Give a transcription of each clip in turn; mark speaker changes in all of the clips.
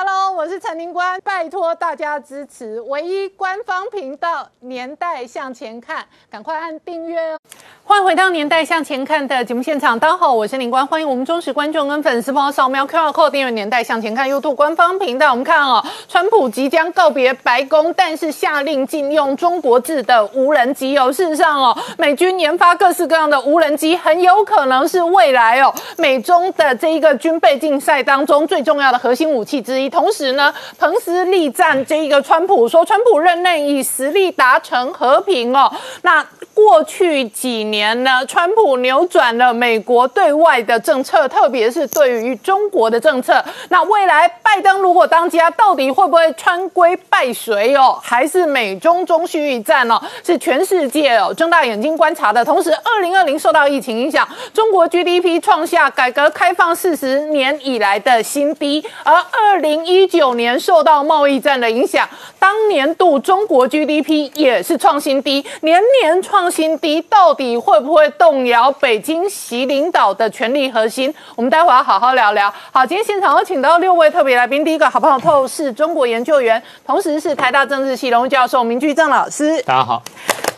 Speaker 1: Hello，我是陈宁官，拜托大家支持唯一官方频道《年代向前看》，赶快按订阅哦。欢迎回到《年代向前看》的节目现场，大家好，我是宁官，欢迎我们忠实观众跟粉丝朋友扫描 QR Code 订阅《年代向前看》YouTube 官方频道。我们看哦，川普即将告别白宫，但是下令禁用中国制的无人机哦。事实上哦，美军研发各式各样的无人机，很有可能是未来哦美中的这一个军备竞赛当中最重要的核心武器之一。同时呢，彭斯力战这一个川普，说川普任内以实力达成和平哦。那过去几年呢，川普扭转了美国对外的政策，特别是对于中国的政策。那未来拜登如果当家，到底会不会川规败水哦？还是美中中续一战哦？是全世界哦睁大眼睛观察的。同时，二零二零受到疫情影响，中国 GDP 创下改革开放四十年以来的新低，而二零一九年受到贸易战的影响，当年度中国 GDP 也是创新低，年年创新低，到底会不会动摇北京习领导的权力核心？我们待会要好好聊聊。好，今天现场有请到六位特别来宾，第一个好朋友透视中国研究员，同时是台大政治系荣誉教授明居正老师，
Speaker 2: 大家好，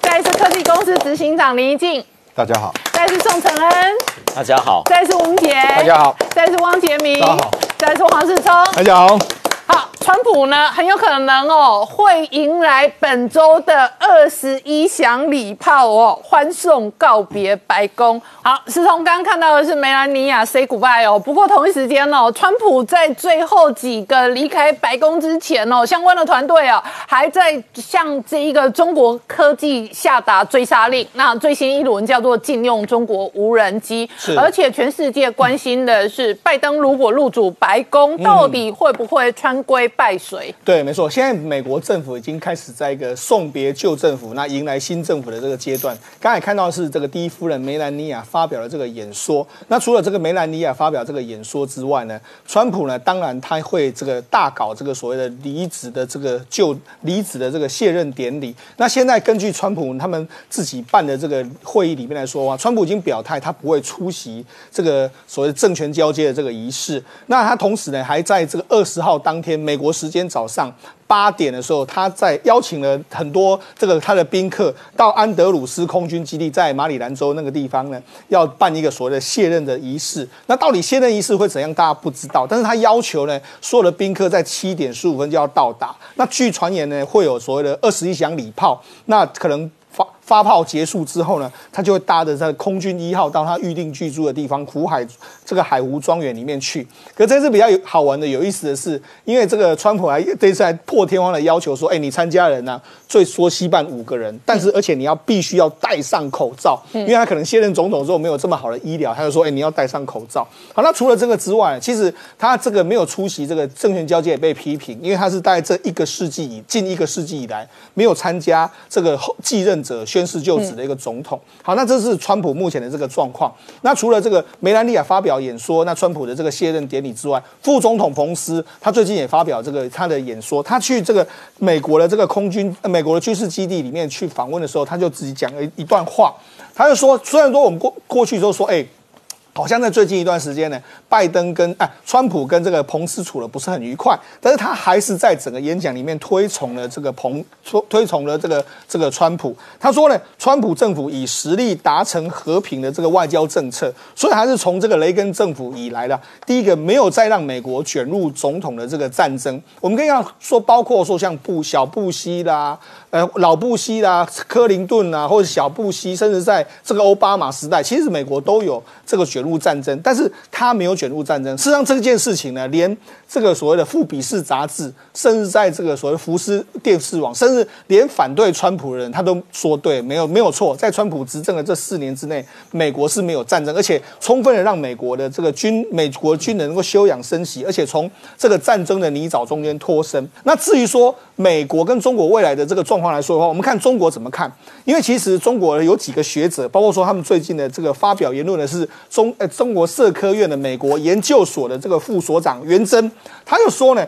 Speaker 1: 再来是科技公司执行长林怡静，
Speaker 3: 大家好，
Speaker 1: 再来是宋承恩，
Speaker 2: 大家好，
Speaker 1: 再来是吴杰，
Speaker 3: 大家好，
Speaker 1: 再来是汪杰明，
Speaker 3: 大家好，
Speaker 1: 再来是黄世聪，
Speaker 3: 大家好。
Speaker 1: 好，川普呢很有可能哦会迎来本周的二十一响礼炮哦，欢送告别白宫。好，是从刚刚看到的是梅兰妮亚 say goodbye 哦，不过同一时间哦，川普在最后几个离开白宫之前哦，相关的团队啊还在向这一个中国科技下达追杀令。那最新一轮叫做禁用中国无人机，
Speaker 3: 是
Speaker 1: 而且全世界关心的是，拜登如果入主白宫，到底会不会归败水？
Speaker 3: 对，没错，现在美国政府已经开始在一个送别旧政府，那迎来新政府的这个阶段。刚才看到是这个第一夫人梅兰妮亚发表了这个演说。那除了这个梅兰妮亚发表这个演说之外呢，川普呢，当然他会这个大搞这个所谓的离职的这个就离职的这个卸任典礼。那现在根据川普他们自己办的这个会议里面来说啊，川普已经表态他不会出席这个所谓政权交接的这个仪式。那他同时呢，还在这个二十号当天美国时间早上。八点的时候，他在邀请了很多这个他的宾客到安德鲁斯空军基地，在马里兰州那个地方呢，要办一个所谓的卸任的仪式。那到底卸任仪式会怎样，大家不知道。但是他要求呢，所有的宾客在七点十五分就要到达。那据传言呢，会有所谓的二十一响礼炮，那可能发。发炮结束之后呢，他就会搭着在空军一号到他预定居住的地方苦海这个海湖庄园里面去。可这次比较有好玩的、有意思的是，因为这个川普还这次还破天荒的要求说：“哎，你参加人呢、最多稀办五个人，但是而且你要必须要戴上口罩，因为他可能卸任总统之后没有这么好的医疗，他就说：哎，你要戴上口罩。好，那除了这个之外，其实他这个没有出席这个政权交接也被批评，因为他是在这一个世纪以近一个世纪以来没有参加这个后继任者宣誓就职的一个总统。好，那这是川普目前的这个状况。那除了这个梅兰妮亚发表演说，那川普的这个卸任典礼之外，副总统彭斯他最近也发表这个他的演说，他去这个美国的这个空军、呃美国的军事基地里面去访问的时候，他就自己讲了一段话，他就说，虽然说我们过过去都说，哎。好像在最近一段时间呢，拜登跟哎川普跟这个彭斯处的不是很愉快，但是他还是在整个演讲里面推崇了这个彭推推崇了这个这个川普。他说呢，川普政府以实力达成和平的这个外交政策，所以还是从这个雷根政府以来的第一个没有再让美国卷入总统的这个战争。我们可以要说，包括说像布小布希啦。呃，老布希啦、克林顿啦，或者小布希，甚至在这个奥巴马时代，其实美国都有这个卷入入战争，但是他没有卷入战争。事实上，这件事情呢，连这个所谓的富比士杂志，甚至在这个所谓福斯电视网，甚至连反对川普的人，他都说对，没有没有错，在川普执政的这四年之内，美国是没有战争，而且充分的让美国的这个军美国军人能够休养生息，而且从这个战争的泥沼中间脱身。那至于说美国跟中国未来的这个状况来说的话，我们看中国怎么看？因为其实中国有几个学者，包括说他们最近的这个发表言论的是中呃中国社科院的美国研究所的这个副所长袁征，他就说呢，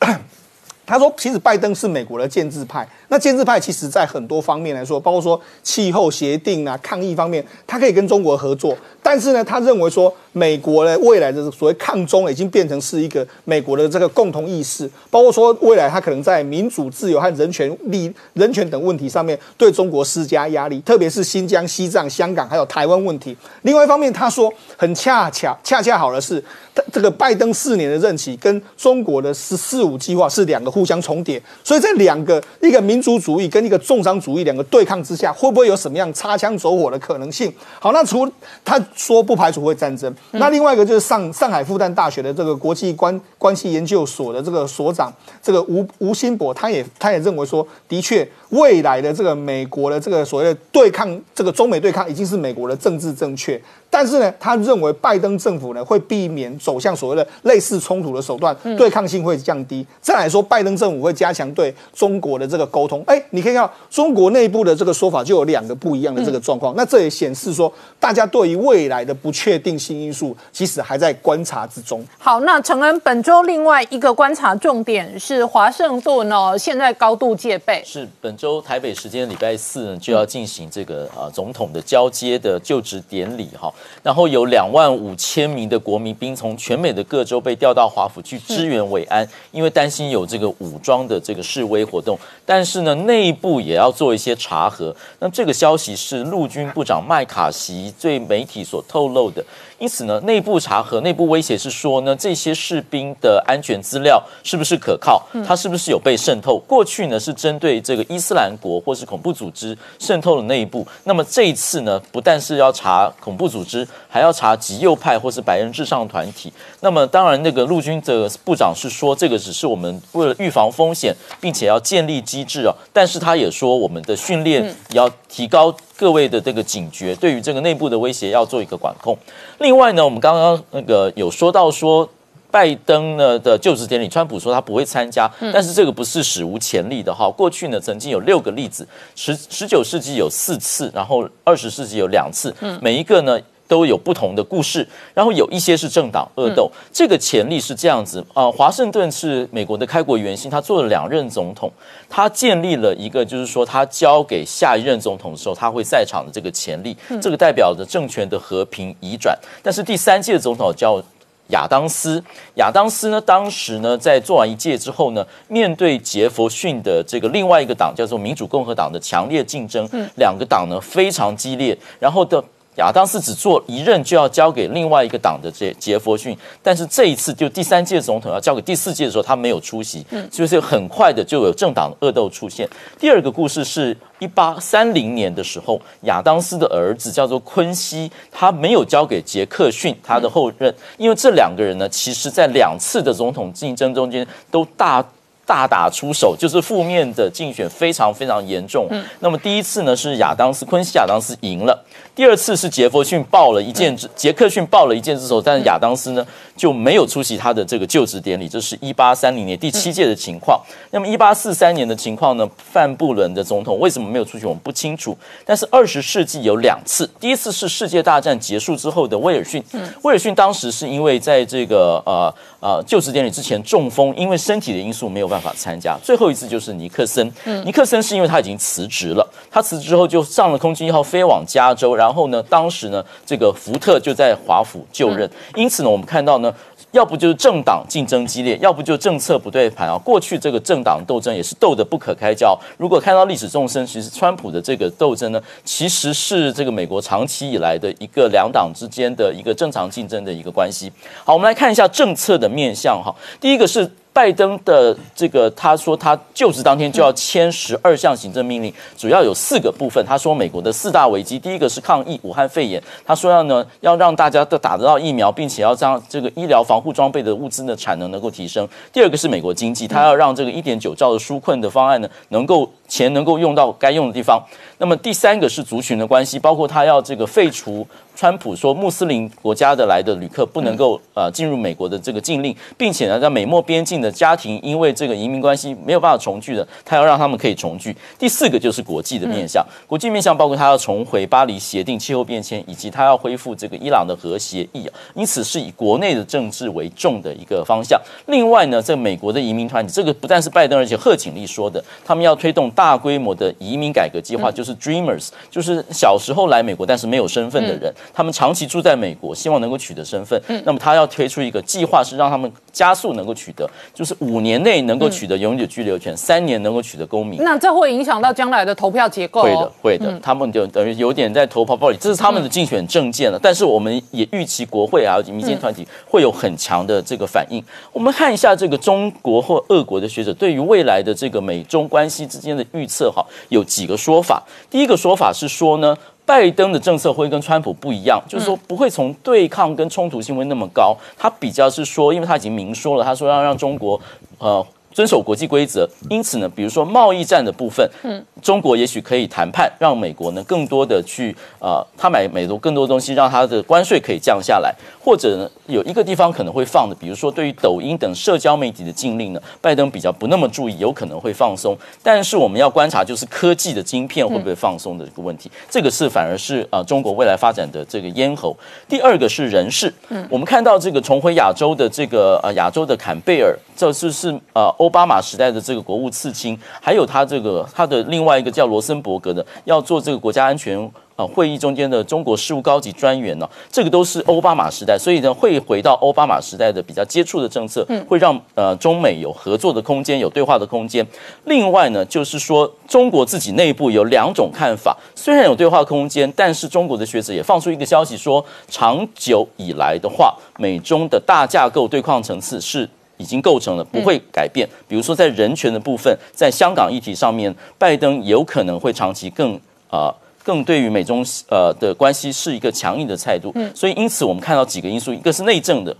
Speaker 3: 他说其实拜登是美国的建制派，那建制派其实在很多方面来说，包括说气候协定啊、抗疫方面，他可以跟中国合作，但是呢，他认为说美国的未来的所谓抗中已经变成是一个美国的这个共同意识，包括说未来他可能在民主、自由和人权利、人权等问题上面对中国施加压力，特别是新疆、西藏、香港还有台湾问题。另外一方面，他说很恰恰恰恰好的是，他这个拜登四年的任期跟中国的“十四五”计划是两个互相重叠，所以在两个一个民族主义跟一个重商主义两个对抗之下，会不会有什么样擦枪走火的可能性？好，那除他说不排除会战争，那另外一个就是上上海复旦大学的这个国际关关系研究所的这个所长这个吴吴新博，他也他也认为说，的确未来的这个美国的这个所谓的对抗，这个中美对抗已经是美国的政治正确。但是呢，他认为拜登政府呢会避免走向所谓的类似冲突的手段，对抗性会降低。再来说，拜登政府会加强对中国的这个沟通。哎，你可以看到中国内部的这个说法就有两个不一样的这个状况。那这也显示说，大家对于未来的不确定性因素其实还在观察之中。
Speaker 1: 好，那承恩本周另外一个观察重点是华盛顿哦，现在高度戒备。
Speaker 2: 是本周台北时间礼拜四呢就要进行这个呃总统的交接的就职典礼哈。然后有两万五千名的国民兵从全美的各州被调到华府去支援维安，因为担心有这个武装的这个示威活动。但是呢，内部也要做一些查核。那这个消息是陆军部长麦卡锡对媒体所透露的。因此呢，内部查核、内部威胁是说呢，这些士兵的安全资料是不是可靠？它是不是有被渗透？过去呢是针对这个伊斯兰国或是恐怖组织渗透的内部，那么这一次呢，不但是要查恐怖组织，还要查极右派或是白人至上团体。那么当然，那个陆军的部长是说，这个只是我们为了预防风险，并且要建立机制啊。但是他也说，我们的训练要提高。各位的这个警觉，对于这个内部的威胁要做一个管控。另外呢，我们刚刚那个有说到说，拜登呢的就职典礼，川普说他不会参加，但是这个不是史无前例的哈。过去呢曾经有六个例子，十十九世纪有四次，然后二十世纪有两次，每一个呢。都有不同的故事，然后有一些是政党恶斗。这个潜力是这样子啊，华盛顿是美国的开国元勋，他做了两任总统，他建立了一个就是说他交给下一任总统的时候他会在场的这个潜力，这个代表着政权的和平移转。但是第三届总统叫亚当斯，亚当斯呢当时呢在做完一届之后呢，面对杰弗逊的这个另外一个党叫做民主共和党的强烈竞争，两个党呢非常激烈，然后的。亚当斯只做一任就要交给另外一个党的杰杰佛逊，但是这一次就第三届总统要交给第四届的时候，他没有出席，所以很快的就有政党恶斗出现。第二个故事是一八三零年的时候，亚当斯的儿子叫做昆西，他没有交给杰克逊他的后任，因为这两个人呢，其实在两次的总统竞争中间都大。大打出手，就是负面的竞选非常非常严重。嗯，那么第一次呢是亚当斯昆西亚当斯赢了，第二次是杰弗逊报了一箭之杰克逊报了一箭之仇，但是亚当斯呢就没有出席他的这个就职典礼。这是一八三零年第七届的情况。那么一八四三年的情况呢？范布伦的总统为什么没有出席？我们不清楚。但是二十世纪有两次，第一次是世界大战结束之后的威尔逊。嗯，威尔逊当时是因为在这个呃呃就职典礼之前中风，因为身体的因素没有办。办法参加最后一次就是尼克森，尼克森是因为他已经辞职了，他辞职之后就上了空军一号飞往加州，然后呢，当时呢，这个福特就在华府就任，因此呢，我们看到呢，要不就是政党竞争激烈，要不就政策不对盘啊。过去这个政党斗争也是斗得不可开交。如果看到历史纵深，其实川普的这个斗争呢，其实是这个美国长期以来的一个两党之间的一个正常竞争的一个关系。好，我们来看一下政策的面向哈，第一个是。拜登的这个，他说他就职当天就要签十二项行政命令，主要有四个部分。他说美国的四大危机，第一个是抗疫武汉肺炎，他说要呢要让大家都打得到疫苗，并且要让这个医疗防护装备的物资的产能能够提升。第二个是美国经济，他要让这个一点九兆的纾困的方案呢能够钱能够用到该用的地方。那么第三个是族群的关系，包括他要这个废除。川普说，穆斯林国家的来的旅客不能够呃进入美国的这个禁令，并且呢，在美墨边境的家庭因为这个移民关系没有办法重聚的，他要让他们可以重聚。第四个就是国际的面向，国际面向包括他要重回巴黎协定、气候变迁，以及他要恢复这个伊朗的核协议啊。因此是以国内的政治为重的一个方向。另外呢，在美国的移民团体，这个不但是拜登，而且贺锦丽说的，他们要推动大规模的移民改革计划，就是 Dreamers，就是小时候来美国但是没有身份的人，他们长期住在美国，希望能够取得身份。那么他要推出一个计划，是让他们加速能够取得，就是五年内能够取得永久居留权，三年能够取得公民。
Speaker 1: 那这会影响到将来的投票结构、哦。
Speaker 2: 会的，会的，他们就等于有点在投泡泡里，这是他们的竞选政见了。但是我们也预期国会还有民间团体会有很强的这个反应。我们看一下这个中国或俄国的学者对于未来的这个美中关系之间的预测，哈，有几个说法。第一个说法是说呢，拜登的政策会跟川普不一样，就是说不会从对抗跟冲突性会那么高，他比较是说，因为他已经明说了，他说要让中国，呃。遵守国际规则，因此呢，比如说贸易战的部分，嗯，中国也许可以谈判，让美国呢更多的去呃，他买美国更多东西，让他的关税可以降下来，或者呢有一个地方可能会放的，比如说对于抖音等社交媒体的禁令呢，拜登比较不那么注意，有可能会放松。但是我们要观察就是科技的晶片会不会放松的这个问题，这个是反而是呃中国未来发展的这个咽喉。第二个是人事，嗯，我们看到这个重回亚洲的这个呃亚洲的坎贝尔，这是是呃欧。奥巴马时代的这个国务次卿，还有他这个他的另外一个叫罗森伯格的，要做这个国家安全。啊，会议中间的中国事务高级专员呢，这个都是奥巴马时代，所以呢会回到奥巴马时代的比较接触的政策，会让呃中美有合作的空间，有对话的空间。另外呢，就是说中国自己内部有两种看法，虽然有对话空间，但是中国的学者也放出一个消息说，长久以来的话，美中的大架构对抗层次是已经构成了，不会改变。比如说在人权的部分，在香港议题上面，拜登有可能会长期更啊。更对于美中呃的关系是一个强硬的态度，嗯，所以因此我们看到几个因素，一个是内政的，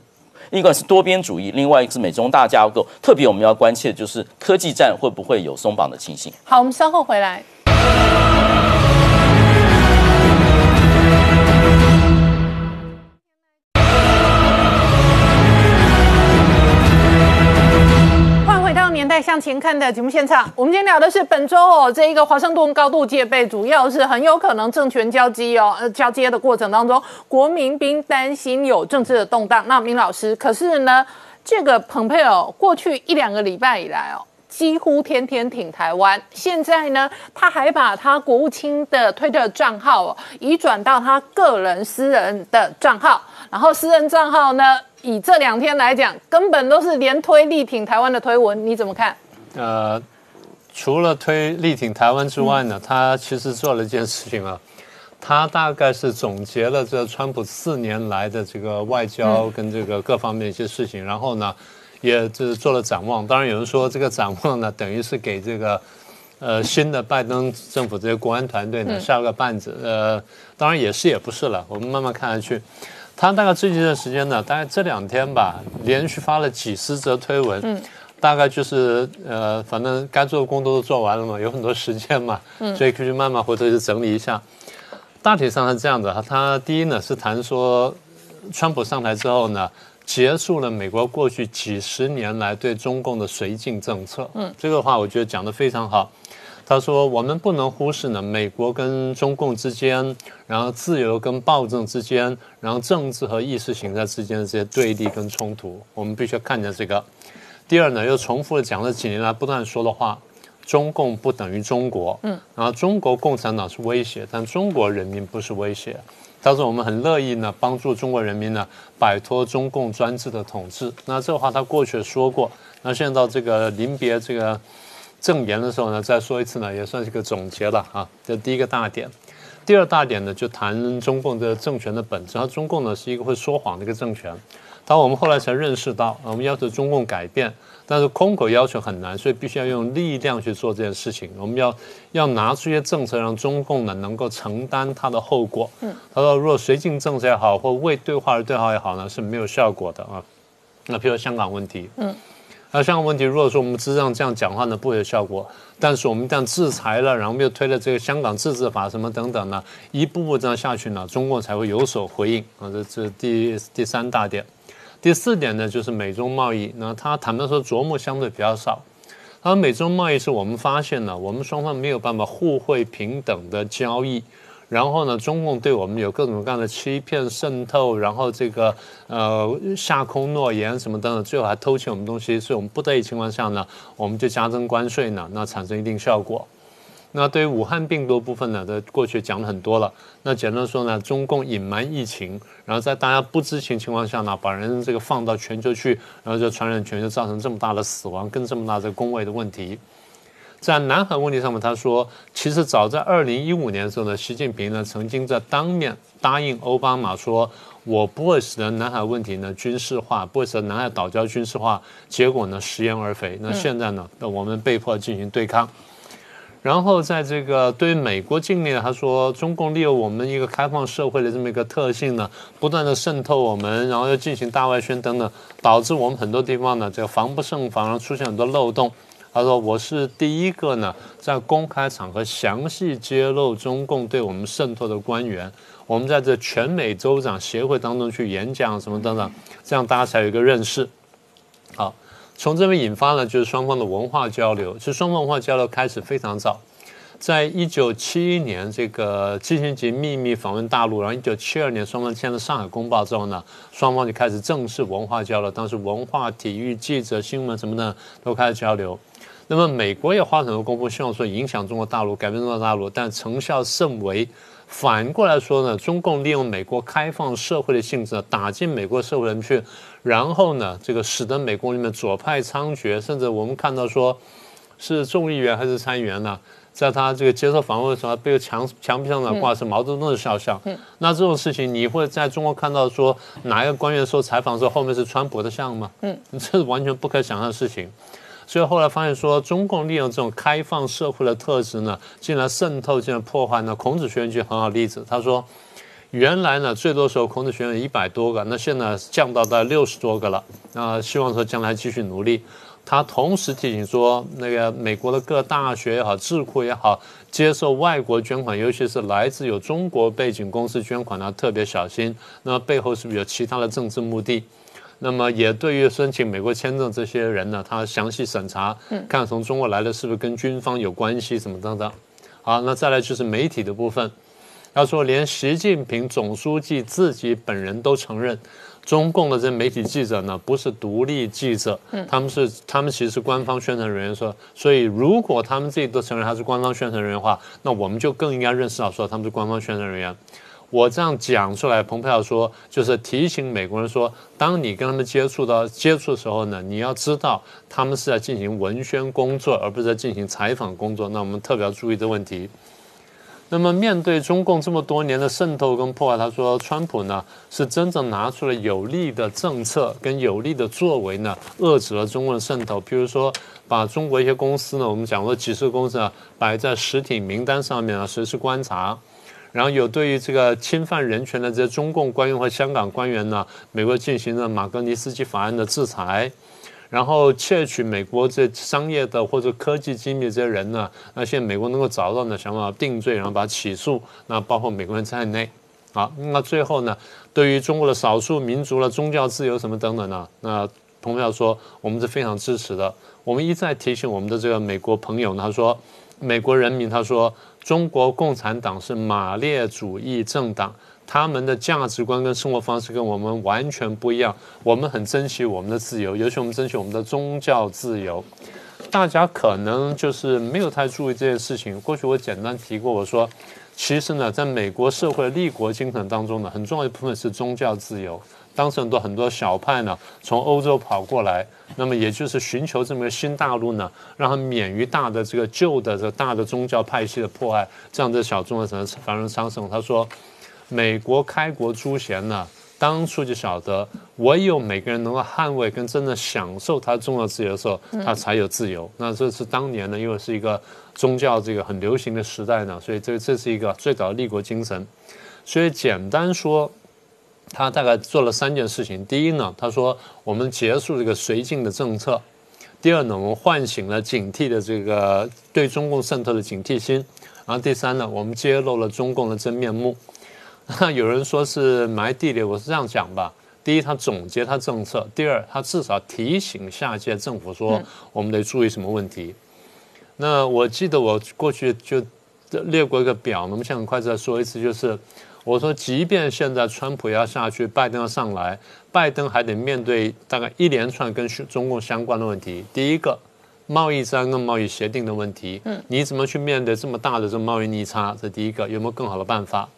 Speaker 2: 一个是多边主义，另外一个是美中大架构，特别我们要关切的就是科技战会不会有松绑的情形。
Speaker 1: 好，我们稍后回来。向前看的节目现场，我们今天聊的是本周哦，这一个华盛顿高度戒备，主要是很有可能政权交接哦，呃，交接的过程当中，国民兵担心有政治的动荡。那明老师，可是呢，这个蓬佩奥过去一两个礼拜以来哦，几乎天天挺台湾，现在呢，他还把他国务卿的推特账号移转到他个人私人的账号，然后私人账号呢？以这两天来讲，根本都是连推力挺台湾的推文，你怎么看？呃，
Speaker 4: 除了推力挺台湾之外呢，他其实做了一件事情啊，他大概是总结了这川普四年来的这个外交跟这个各方面一些事情，然后呢，也就是做了展望。当然有人说这个展望呢，等于是给这个呃新的拜登政府这些国安团队呢下了个绊子。呃，当然也是也不是了，我们慢慢看下去。他大概最近一段时间呢，大概这两天吧，连续发了几十则推文，嗯，大概就是呃，反正该做的工作都做完了嘛，有很多时间嘛，嗯，所以可以慢慢回头去整理一下。大体上是这样的，他第一呢是谈说，川普上台之后呢，结束了美国过去几十年来对中共的绥靖政策，嗯，这个话我觉得讲得非常好。他说：“我们不能忽视呢，美国跟中共之间，然后自由跟暴政之间，然后政治和意识形态之间的这些对立跟冲突，我们必须要看见这个。第二呢，又重复的讲了几年来不断说的话：中共不等于中国，嗯，然后中国共产党是威胁，但中国人民不是威胁。他说我们很乐意呢帮助中国人民呢摆脱中共专制的统治。那这话他过去说过，那现在到这个临别这个。”证言的时候呢，再说一次呢，也算是个总结了啊。这第一个大点，第二大点呢，就谈中共的政权的本质。它中共呢是一个会说谎的一个政权。当我们后来才认识到，我们要求中共改变，但是空口要求很难，所以必须要用力量去做这件事情。我们要要拿出一些政策，让中共呢能够承担它的后果。嗯，他说，如果绥靖政策也好，或为对话而对话也好呢，是没有效果的啊。那譬如香港问题，嗯。那香港问题，如果说我们只让这样讲话呢，不会有效果。但是我们一旦制裁了，然后又推了这个香港自治法什么等等呢，一步步这样下去呢，中共才会有所回应啊。这这第第三大点，第四点呢，就是美中贸易。那他坦白说琢磨相对比较少。而美中贸易是我们发现呢，我们双方没有办法互惠平等的交易。然后呢，中共对我们有各种各样的欺骗、渗透，然后这个呃下空诺言什么等等，最后还偷窃我们东西，所以我们不得已情况下呢，我们就加征关税呢，那产生一定效果。那对于武汉病毒部分呢，在过去讲了很多了。那简单说呢，中共隐瞒疫情，然后在大家不知情情况下呢，把人这个放到全球去，然后就传染全球，造成这么大的死亡跟这么大的工位的问题。在南海问题上面，他说，其实早在二零一五年的时候呢，习近平呢曾经在当面答应奥巴马说，我不会使得南海问题呢军事化，不会使得南海岛礁军事化。结果呢，食言而肥。那现在呢，那我们被迫进行对抗。然后在这个对美国境内，他说中共利用我们一个开放社会的这么一个特性呢，不断的渗透我们，然后又进行大外宣等等，导致我们很多地方呢这个防不胜防，然后出现很多漏洞。他说我是第一个呢在公开场合详细揭露中共对我们渗透的官员，我们在这全美州长协会当中去演讲什么等等，这样大家才有一个认识。从这边引发呢，就是双方的文化交流。其实双方文化交流开始非常早，在一九七一年，这个基辛格秘密访问大陆，然后一九七二年双方签了《上海公报》之后呢，双方就开始正式文化交流。当时文化、体育、记者、新闻什么的都开始交流。那么美国也花很多功夫，希望说影响中国大陆，改变中国大陆，但成效甚微。反过来说呢，中共利用美国开放社会的性质，打进美国社会人去，然后呢，这个使得美国里面左派猖獗，甚至我们看到说，是众议员还是参议员呢，在他这个接受访问的时候，被墙墙壁上呢挂是毛泽东的肖像。那这种事情，你会在中国看到说哪一个官员受采访的时候后面是川普的像吗？嗯，这是完全不可想象的事情。所以后来发现说，中共利用这种开放社会的特质呢，进来渗透，进来破坏呢。孔子学院就很好例子，他说，原来呢最多时候孔子学院一百多个，那现在降到到六十多个了。那希望说将来继续努力。他同时提醒说，那个美国的各大学也好，智库也好，接受外国捐款，尤其是来自有中国背景公司捐款呢，特别小心。那背后是不是有其他的政治目的？那么也对于申请美国签证这些人呢，他详细审查，看从中国来的是不是跟军方有关系，什么等等。好，那再来就是媒体的部分。他说，连习近平总书记自己本人都承认，中共的这媒体记者呢不是独立记者，他们是他们其实是官方宣传人员。说，所以如果他们自己都承认他是官方宣传人员的话，那我们就更应该认识到说他们是官方宣传人员。我这样讲出来，蓬佩奥说，就是提醒美国人说，当你跟他们接触到接触的时候呢，你要知道他们是在进行文宣工作，而不是在进行采访工作。那我们特别要注意这问题。那么面对中共这么多年的渗透跟破坏，他说，川普呢是真正拿出了有力的政策跟有力的作为呢，遏制了中共的渗透。比如说，把中国一些公司呢，我们讲过几十个公司啊，摆在实体名单上面啊，随时观察。然后有对于这个侵犯人权的这些中共官员和香港官员呢，美国进行了马格尼斯基法案的制裁，然后窃取美国这商业的或者科技机密这些人呢，那现在美国能够找到呢，想办法定罪，然后把他起诉，那包括美国人在内。好，那最后呢，对于中国的少数民族的宗教自由什么等等呢，那彭友说我们是非常支持的。我们一再提醒我们的这个美国朋友，他说美国人民，他说。中国共产党是马列主义政党，他们的价值观跟生活方式跟我们完全不一样。我们很珍惜我们的自由，尤其我们珍惜我们的宗教自由。大家可能就是没有太注意这件事情。过去我简单提过，我说，其实呢，在美国社会立国精神当中呢，很重要一部分是宗教自由。当时很多很多小派呢，从欧洲跑过来，那么也就是寻求这么个新大陆呢，让他免于大的这个旧的这个大的宗教派系的迫害，这样的小众的才能繁荣昌盛。他说，美国开国诸贤呢，当初就晓得，唯有每个人能够捍卫跟真正享受他重要自由的时候，他才有自由。那这是当年呢，因为是一个宗教这个很流行的时代呢，所以这这是一个最早的立国精神。所以简单说。他大概做了三件事情。第一呢，他说我们结束这个绥靖的政策；第二呢，我们唤醒了警惕的这个对中共渗透的警惕心；然后第三呢，我们揭露了中共的真面目。那 有人说是埋地雷，我是这样讲吧：第一，他总结他政策；第二，他至少提醒下届政府说我们得注意什么问题。那我记得我过去就列过一个表，那么现在很快再说一次，就是。我说，即便现在川普要下去，拜登要上来，拜登还得面对大概一连串跟中共相关的问题。第一个，贸易战跟贸易协定的问题，嗯，你怎么去面对这么大的这贸易逆差？这第一个，有没有更好的办法？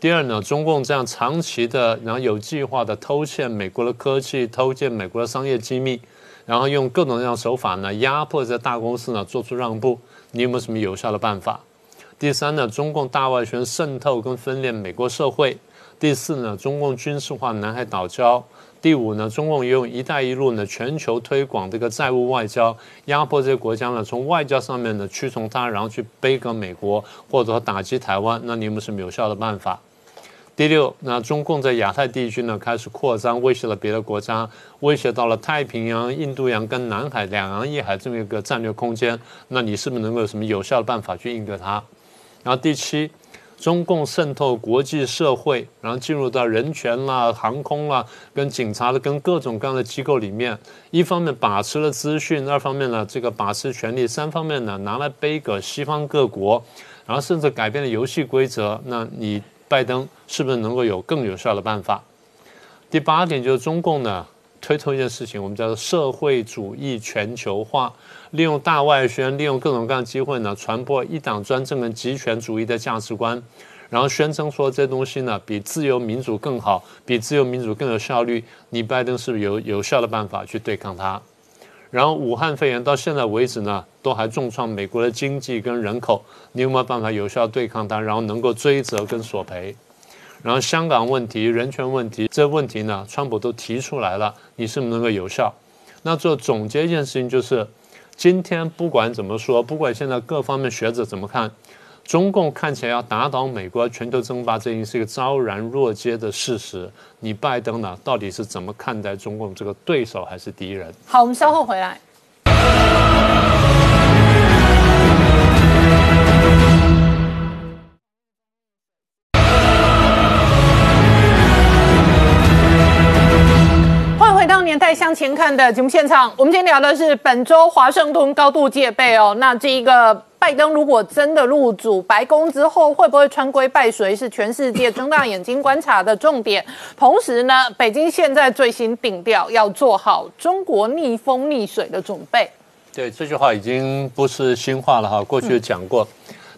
Speaker 4: 第二呢，中共这样长期的，然后有计划的偷窃美国的科技，偷窃美国的商业机密，然后用各种各样手法呢，压迫这大公司呢做出让步，你有没有什么有效的办法？第三呢，中共大外宣渗透跟分裂美国社会。第四呢，中共军事化南海岛礁。第五呢，中共用“一带一路”呢全球推广这个债务外交，压迫这些国家呢，从外交上面呢屈从他，然后去背个美国，或者说打击台湾。那你有没有什么有效的办法？第六，那中共在亚太地区呢开始扩张，威胁了别的国家，威胁到了太平洋、印度洋跟南海两洋一海这么一个战略空间。那你是不是能够有什么有效的办法去应对它？然后第七。中共渗透国际社会，然后进入到人权啦、航空啦、跟警察的、跟各种各样的机构里面，一方面把持了资讯，二方面呢这个把持权力，三方面呢拿来背个西方各国，然后甚至改变了游戏规则。那你拜登是不是能够有更有效的办法？第八点就是中共呢推出一件事情，我们叫做社会主义全球化。利用大外宣，利用各种各样的机会呢，传播一党专政跟极权主义的价值观，然后宣称说这东西呢比自由民主更好，比自由民主更有效率。你拜登是不是有有效的办法去对抗它？然后武汉肺炎到现在为止呢，都还重创美国的经济跟人口，你有没有办法有效对抗它？然后能够追责跟索赔？然后香港问题、人权问题这问题呢，川普都提出来了，你是不是能够有效？那做总结一件事情就是。今天不管怎么说，不管现在各方面学者怎么看，中共看起来要打倒美国、全球争霸，这已经是一个昭然若揭的事实。你拜登呢，到底是怎么看待中共这个对手还是敌人？
Speaker 1: 好，我们稍后回来。年代向前看的节目现场，我们今天聊的是本周华盛顿高度戒备哦。那这一个拜登如果真的入主白宫之后，会不会穿规拜随，是全世界睁大眼睛观察的重点。同时呢，北京现在最新定调，要做好中国逆风逆水的准备。
Speaker 4: 对，这句话已经不是新话了哈，过去讲过。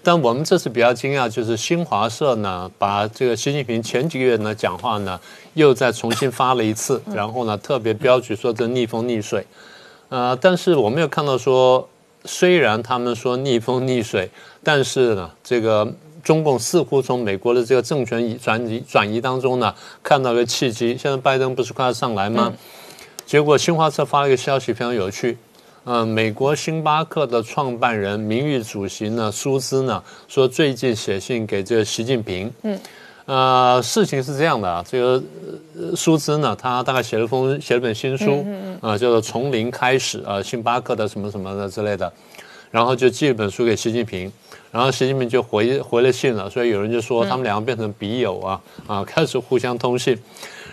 Speaker 4: 但我们这次比较惊讶，就是新华社呢，把这个习近平前几个月呢讲话呢，又再重新发了一次，然后呢特别标举说这逆风逆水，呃，但是我没有看到说，虽然他们说逆风逆水，但是呢，这个中共似乎从美国的这个政权转移转移当中呢，看到了契机。现在拜登不是快要上来吗？结果新华社发了一个消息，非常有趣。呃，美国星巴克的创办人、名誉主席呢，苏兹呢说，最近写信给这个习近平。嗯，呃，事情是这样的啊，这个苏兹呢，他大概写了封写了本新书，啊，叫做《从零开始》啊，星巴克的什么什么的之类的，然后就寄了本书给习近平，然后习近平就回回了信了，所以有人就说他们两个变成笔友啊，啊，开始互相通信。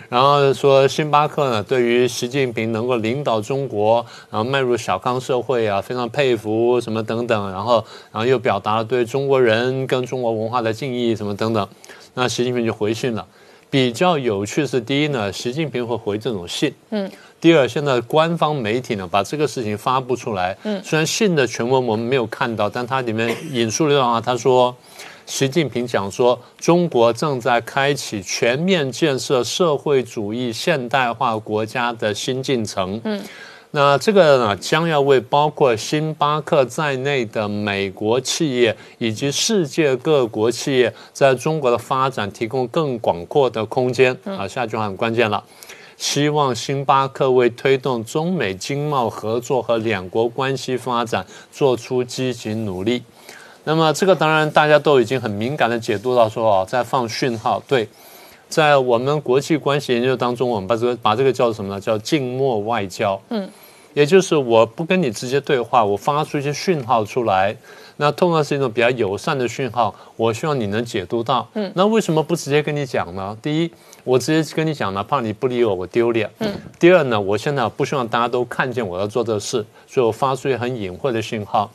Speaker 4: 然后说，星巴克呢，对于习近平能够领导中国，然后迈入小康社会啊，非常佩服什么等等。然后，然后又表达了对中国人跟中国文化的敬意什么等等。那习近平就回信了。比较有趣是，第一呢，习近平会回这种信。嗯。第二，现在官方媒体呢把这个事情发布出来。嗯。虽然信的全文我们没有看到，但它里面引述了一段话，他说。习近平讲说，中国正在开启全面建设社会主义现代化国家的新进程。嗯，那这个呢，将要为包括星巴克在内的美国企业以及世界各国企业在中国的发展提供更广阔的空间。啊，下句话很关键了，希望星巴克为推动中美经贸合作和两国关系发展做出积极努力。那么这个当然大家都已经很敏感的解读到说哦，在放讯号。对，在我们国际关系研究当中，我们把这个把这个叫做什么呢？叫静默外交。嗯，也就是我不跟你直接对话，我发出一些讯号出来。那通常是一种比较友善的讯号，我希望你能解读到。嗯，那为什么不直接跟你讲呢？第一，我直接跟你讲呢，怕你不理我，我丢脸。嗯。第二呢，我现在不希望大家都看见我要做的事，所以我发出一些很隐晦的讯号。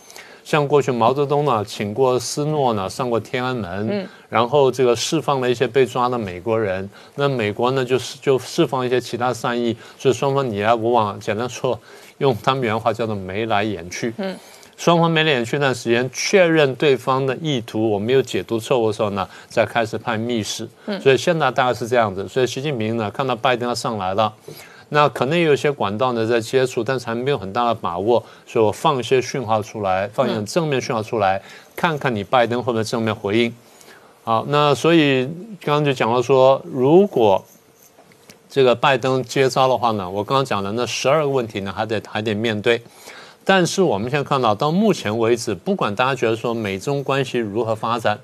Speaker 4: 像过去毛泽东呢，请过斯诺呢，上过天安门，然后这个释放了一些被抓的美国人，那美国呢就是就释放一些其他善意，所以双方你来我往，简单说，用他们原话叫做眉来眼去。嗯。双方眉来眼去那段时间，确认对方的意图，我没有解读错误的时候呢，再开始派密使。嗯。所以现在大概是这样子。所以习近平呢，看到拜登要上来了。那可能有些管道呢在接触，但是还没有很大的把握，所以我放一些讯号出来，放一点正面讯号出来，看看你拜登会不会正面回应。好，那所以刚刚就讲到说，如果这个拜登接招的话呢，我刚刚讲的那十二个问题呢，还得还得面对。但是我们现在看到，到目前为止，不管大家觉得说美中关系如何发展，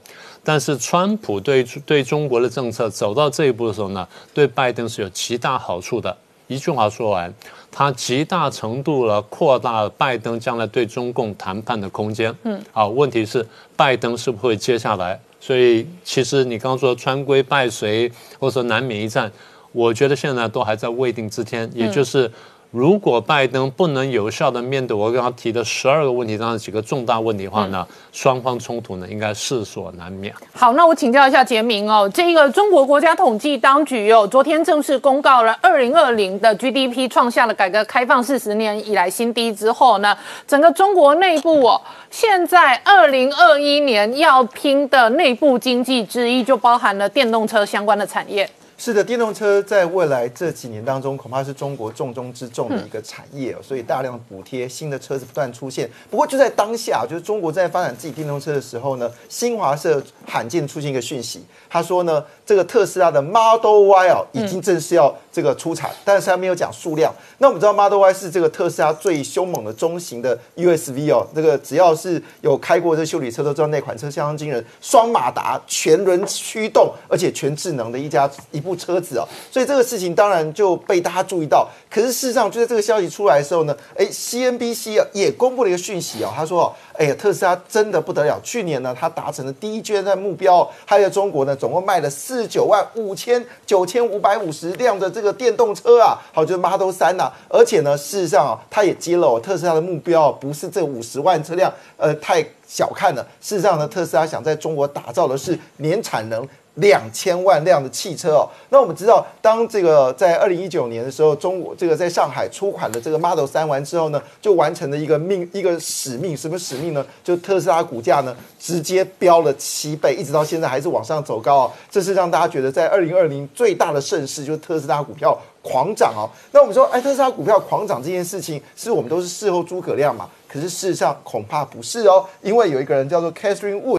Speaker 4: 但是川普对对中国的政策走到这一步的时候呢，对拜登是有极大好处的。一句话说完，它极大程度了扩大了拜登将来对中共谈判的空间。嗯，啊，问题是拜登是不是会接下来？所以其实你刚刚说川规败随，或者说难免一战，我觉得现在都还在未定之天，也就是。如果拜登不能有效的面对我刚刚提的十二个问题当中几个重大问题的话呢，双方冲突呢应该势所难免。
Speaker 1: 好，那我请教一下杰明哦，这个中国国家统计当局哦，昨天正式公告了二零二零的 GDP 创下了改革开放四十年以来新低之后呢，整个中国内部哦，现在二零二一年要拼的内部经济之一就包含了电动车相关的产业。
Speaker 5: 是的，电动车在未来这几年当中，恐怕是中国重中之重的一个产业，哦所以大量的补贴，新的车子不断出现。不过就在当下，就是中国在发展自己电动车的时候呢，新华社罕见出现一个讯息，他说呢，这个特斯拉的 Model Y 哦，已经正式要这个出产，但是他没有讲数量。那我们知道 Model Y 是这个特斯拉最凶猛的中型的 USV 哦，这个只要是有开过这修理车都知道那款车相当惊人，双马达全轮驱动，而且全智能的一家一部。部车子哦，所以这个事情当然就被大家注意到。可是事实上，就在这个消息出来的时候呢，哎，CNBC 啊也公布了一个讯息哦，他说，哎呀，特斯拉真的不得了，去年呢，它达成了第一阶段目标，它在中国呢，总共卖了四十九万五千九千五百五十辆的这个电动车啊，好，就是 Model 三呐，而且呢，事实上啊，它也揭露特斯拉的目标不是这五十万车辆，呃，太小看了。事实上呢，特斯拉想在中国打造的是年产能。两千万辆的汽车哦，那我们知道，当这个在二零一九年的时候，中国这个在上海出款的这个 Model 三完之后呢，就完成了一个命一个使命，什么使命呢？就特斯拉股价呢直接飙了七倍，一直到现在还是往上走高哦。这是让大家觉得在二零二零最大的盛世，就是特斯拉股票狂涨哦。那我们说，哎，特斯拉股票狂涨这件事情，是我们都是事后诸葛亮嘛？可是事实上恐怕不是哦，因为有一个人叫做 Catherine Wood。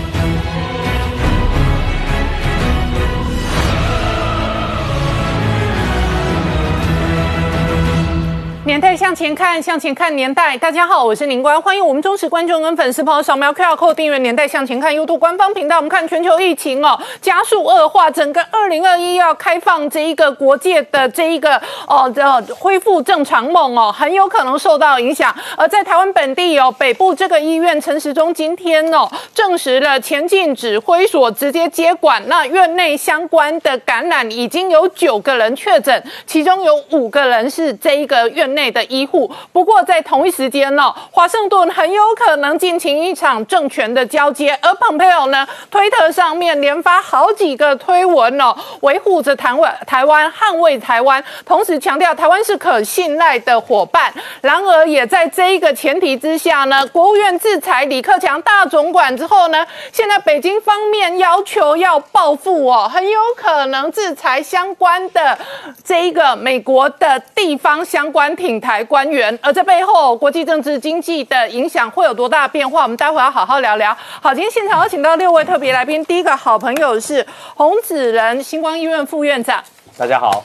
Speaker 1: 年代向前看，向前看年代。大家好，我是宁官，欢迎我们忠实观众跟粉丝朋友扫描 QR Code 订阅《年代向前看》YouTube 官方频道。我们看全球疫情哦，加速恶化，整个二零二一要开放这一个国界的这一个哦的恢复正常梦哦，很有可能受到影响。而在台湾本地哦，北部这个医院陈时中今天哦证实了前进指挥所直接接管，那院内相关的感染已经有九个人确诊，其中有五个人是这一个院。内的医护，不过在同一时间呢，华盛顿很有可能进行一场政权的交接，而蓬佩奥呢，推特上面连发好几个推文哦，维护着台湾、台湾捍卫台湾，同时强调台湾是可信赖的伙伴。然而，也在这一个前提之下呢，国务院制裁李克强大总管之后呢，现在北京方面要求要报复哦，很有可能制裁相关的这一个美国的地方相关。品台官员，而这背后国际政治经济的影响会有多大变化？我们待会要好好聊聊。好，今天现场有请到六位特别来宾，第一个好朋友是洪子仁，星光医院副院长，
Speaker 6: 大家好；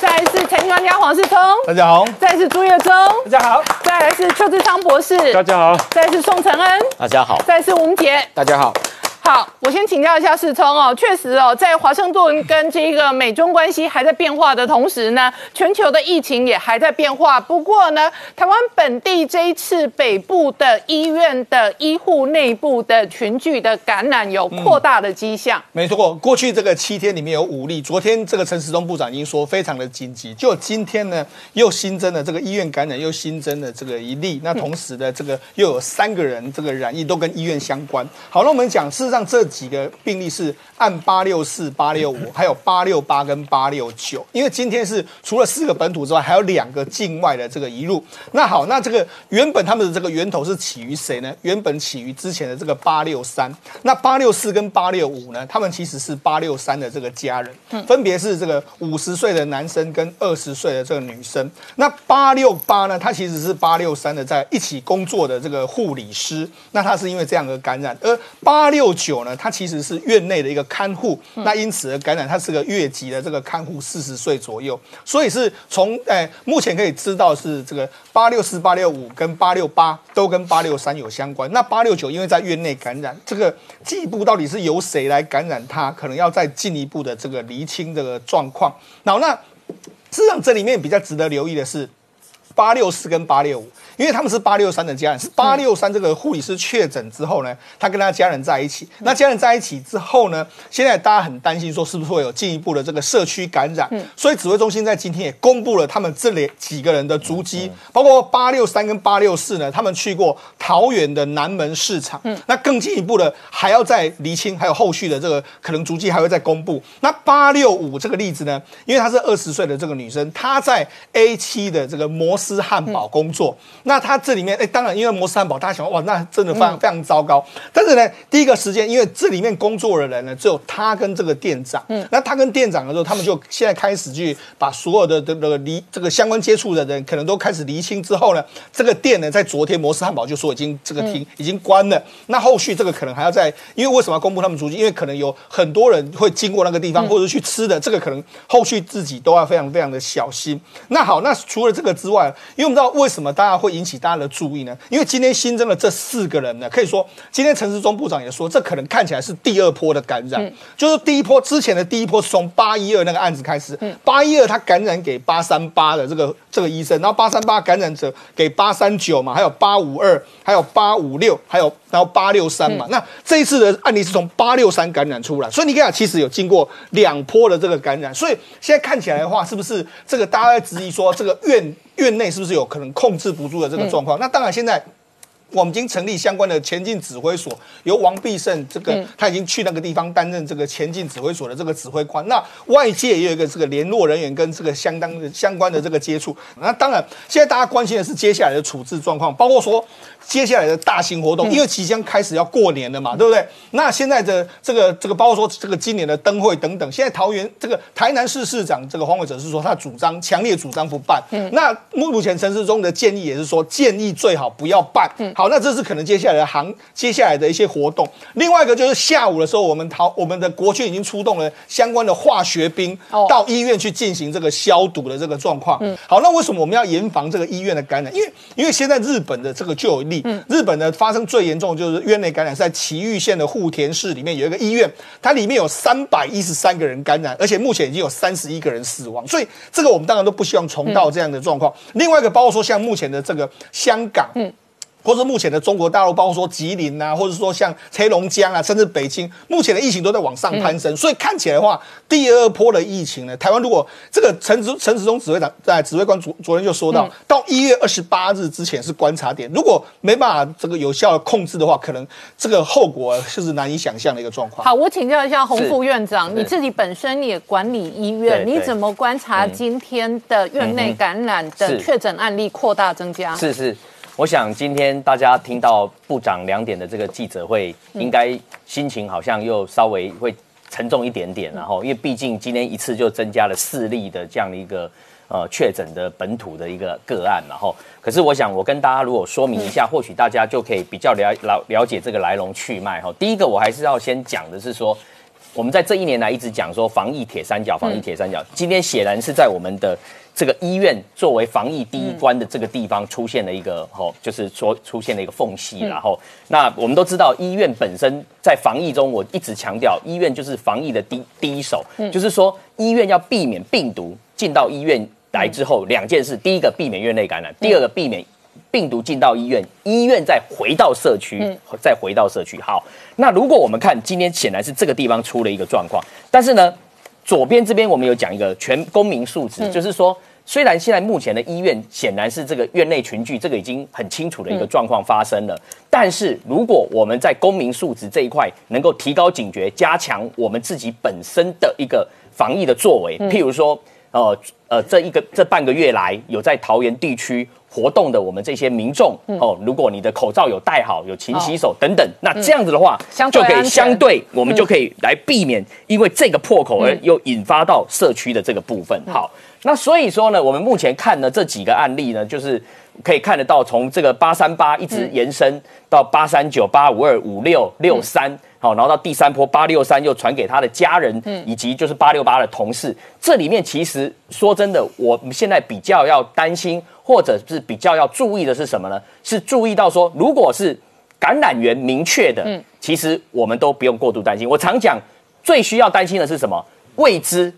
Speaker 1: 再来是财经专家黄世聪，
Speaker 3: 大家好；
Speaker 1: 再来是朱月忠，
Speaker 6: 大家好；
Speaker 1: 再来是邱志昌博士，
Speaker 6: 大家好；
Speaker 1: 再来是宋承恩，
Speaker 2: 大家好；
Speaker 1: 再来是吴杰，
Speaker 6: 大家好。
Speaker 1: 好，我先请教一下世聪哦，确实哦，在华盛顿跟这个美中关系还在变化的同时呢，全球的疫情也还在变化。不过呢，台湾本地这一次北部的医院的医护内部的群聚的感染有扩大的迹象。
Speaker 3: 没错，过去这个七天里面有五例，昨天这个陈时中部长已经说非常的紧急，就今天呢又新增了这个医院感染，又新增了这个一例。那同时呢，这个又有三个人这个染疫都跟医院相关。好，那我们讲是。上这几个病例是按八六四、八六五，还有八六八跟八六九。因为今天是除了四个本土之外，还有两个境外的这个移入。那好，那这个原本他们的这个源头是起于谁呢？原本起于之前的这个八六三。那八六四跟八六五呢？他们其实是八六三的这个家人，分别是这个五十岁的男生跟二十岁的这个女生。那八六八呢？他其实是八六三的在一起工作的这个护理师。那他是因为这样的感染，而八六九呢，他其实是院内的一个看护。那因此而感染，他是个越级的这个看护，四十岁左右。所以是从诶目前可以知道是这个八六四、八六五跟八六八都跟八六三有相关。那八六九因为在院内感染，这个进一步到底是由谁来感染他，可能要再进一步的这个厘清这个状况。然后那事实上这里面比较值得留意的是八六四跟八六五。因为他们是八六三的家人，是八六三这个护理师确诊之后呢，他跟他家人在一起。那家人在一起之后呢，现在大家很担心说是不是会有进一步的这个社区感染。所以指挥中心在今天也公布了他们这里几个人的足迹，包括八六三跟八六四呢，他们去过桃园的南门市场。那更进一步的还要再厘清，还有后续的这个可能足迹还会再公布。那八六五这个例子呢，因为她是二十岁的这个女生，她在 A 七的这个摩斯汉堡工作。那他这里面，哎，当然，因为摩斯汉堡，大家想，哇，那真的非常非常糟糕。但是呢，第一个时间，因为这里面工作的人呢，只有他跟这个店长。嗯，那他跟店长的时候，他们就现在开始去把所有的这个离这个相关接触的人，可能都开始厘清之后呢，这个店呢，在昨天摩斯汉堡就说已经这个停，已经关了。那后续这个可能还要再，因为为什么要公布他们足迹？因为可能有很多人会经过那个地方，或者去吃的，这个可能后续自己都要非常非常的小心。那好，那除了这个之外，因为我们知道为什么大家会。引起大家的注意呢？因为今天新增了这四个人呢，可以说今天陈时中部长也说，这可能看起来是第二波的感染，就是第一波之前的第一波是从八一二那个案子开始，八一二他感染给八三八的这个这个医生，然后八三八感染者给八三九嘛，还有八五二，还有八五六，还有然后八六三嘛。那这一次的案例是从八六三感染出来，所以你看，其实有经过两波的这个感染，所以现在看起来的话，是不是这个大家在质疑说这个院？院内是不是有可能控制不住的这个状况？那当然，现在我们已经成立相关的前进指挥所，由王必胜这个他已经去那个地方担任这个前进指挥所的这个指挥官。那外界也有一个这个联络人员跟这个相当的相关的这个接触。那当然，现在大家关心的是接下来的处置状况，包括说。接下来的大型活动，因为即将开始要过年了嘛，对不对？那现在的这个这个，包括说这个今年的灯会等等，现在桃园这个台南市市长这个黄伟哲是说他主张强烈主张不办。嗯，那目前陈市中的建议也是说建议最好不要办。嗯，好，那这是可能接下来的行接下来的一些活动。另外一个就是下午的时候，我们桃我们的国军已经出动了相关的化学兵到医院去进行这个消毒的这个状况。嗯，好，那为什么我们要严防这个医院的感染？因为因为现在日本的这个就有。嗯，日本呢发生最严重就是院内感染，是在崎玉县的户田市里面有一个医院，它里面有三百一十三个人感染，而且目前已经有三十一个人死亡，所以这个我们当然都不希望重蹈这样的状况。另外一个包括说像目前的这个香港，嗯。或者目前的中国大陆，包括说吉林啊，或者说像黑龙江啊，甚至北京，目前的疫情都在往上攀升。所以看起来的话，第二波的疫情呢，台湾如果这个陈陈陈时中指挥长在指挥官昨昨天就说到，到一月二十八日之前是观察点，如果没办法这个有效的控制的话，可能这个后果就是难以想象的一个状况。
Speaker 1: 好，我请教一下洪副院长，你自己本身也管理医院，你怎么观察今天的院内感染的确诊案例扩大增加？
Speaker 6: 是是。我想今天大家听到部长两点的这个记者会，应该心情好像又稍微会沉重一点点，然后因为毕竟今天一次就增加了四例的这样的一个呃确诊的本土的一个个案，然后可是我想我跟大家如果说明一下，或许大家就可以比较了了了解这个来龙去脉哈。第一个我还是要先讲的是说，我们在这一年来一直讲说防疫铁三角，防疫铁三角，今天显然是在我们的。这个医院作为防疫第一关的这个地方，出现了一个吼，就是说出现了一个缝隙。然后，那我们都知道，医院本身在防疫中，我一直强调，医院就是防疫的第第一手。就是说，医院要避免病毒进到医院来之后，两件事：第一个，避免院内感染；第二个，避免病毒进到医院，医院再回到社区，再回到社区。好，那如果我们看今天，显然是这个地方出了一个状况，但是呢？左边这边我们有讲一个全公民素质，就是说虽然现在目前的医院显然是这个院内群聚，这个已经很清楚的一个状况发生了，但是如果我们在公民素质这一块能够提高警觉，加强我们自己本身的一个防疫的作为，譬如说，呃呃，这一个这半个月来有在桃园地区。活动的我们这些民众哦，如果你的口罩有戴好，有勤洗手等等，那这样子的话，就可以相对我们就可以来避免因为这个破口而又引发到社区的这个部分。好，那所以说呢，我们目前看呢这几个案例呢，就是可以看得到从这个八三八一直延伸到八三九八五二五六六三。好，然后到第三波八六三又传给他的家人，以及就是八六八的同事。这里面其实说真的，我们现在比较要担心，或者是比较要注意的是什么呢？是注意到说，如果是感染源明确的，其实我们都不用过度担心。我常讲，最需要担心的是什么？未知。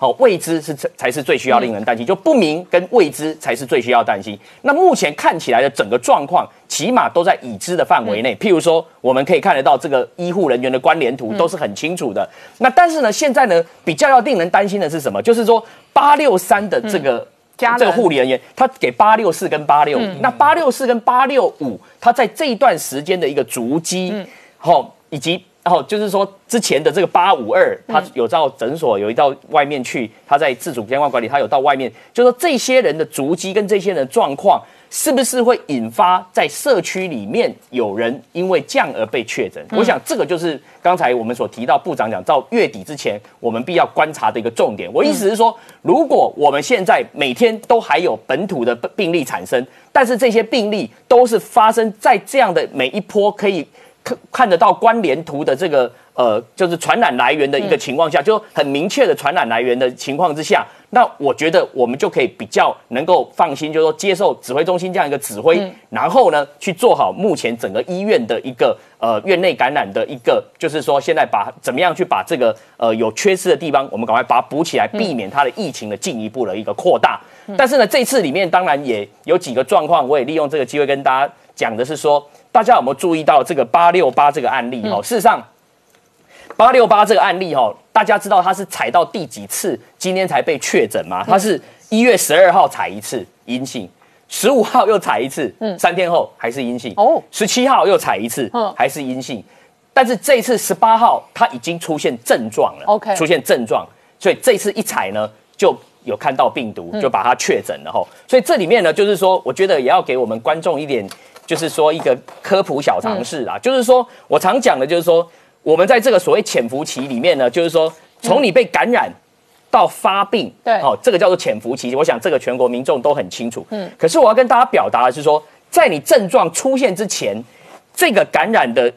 Speaker 6: 好，未知是才才是最需要令人担心，就不明跟未知才是最需要担心。那目前看起来的整个状况，起码都在已知的范围内。譬如说，我们可以看得到这个医护人员的关联图都是很清楚的。那但是呢，现在呢，比较要令人担心的是什么？就是说八六三的这个这个护理人员，他给八六四跟八六五，那八六四跟八六五，他在这一段时间的一个足迹，好以及。然后就是说，之前的这个八五二，他有到诊所，有一到外面去，他在自主监管管理，他有到外面，就说这些人的足迹跟这些人的状况，是不是会引发在社区里面有人因为这样而被确诊？我想这个就是刚才我们所提到部长讲，到月底之前，我们必要观察的一个重点。我意思是说，如果我们现在每天都还有本土的病例产生，但是这些病例都是发生在这样的每一波可以。看看得到关联图的这个呃，就是传染来源的一个情况下，就很明确的传染来源的情况之下，那我觉得我们就可以比较能够放心，就是说接受指挥中心这样一个指挥，然后呢去做好目前整个医院的一个呃院内感染的一个，就是说现在把怎么样去把这个呃有缺失的地方，我们赶快把它补起来，避免它的疫情的进一步的一个扩大。但是呢，这次里面当然也有几个状况，我也利用这个机会跟大家讲的是说。大家有没有注意到这个八六八这个案例？哦，事实上，八六八这个案例哦，大家知道它是踩到第几次今天才被确诊吗？它是一月十二号踩一次阴性，十五号又踩一次，嗯，三天后还是阴性。哦，十七号又踩一次，嗯，还是阴性，但是这次十八号它已经出现症状了，OK，出现症状，所以这次一踩呢就有看到病毒，就把它确诊了哈。所以这里面呢，就是说，我觉得也要给我们观众一点。就是说一个科普小常识啊，就是说我常讲的，就是说我们在这个所谓潜伏期里面呢，就是说从你被感染到发病，
Speaker 1: 对，哦，
Speaker 6: 这个叫做潜伏期。我想这个全国民众都很清楚。嗯，可是我要跟大家表达的是说，在你症状出现之前，这个感染的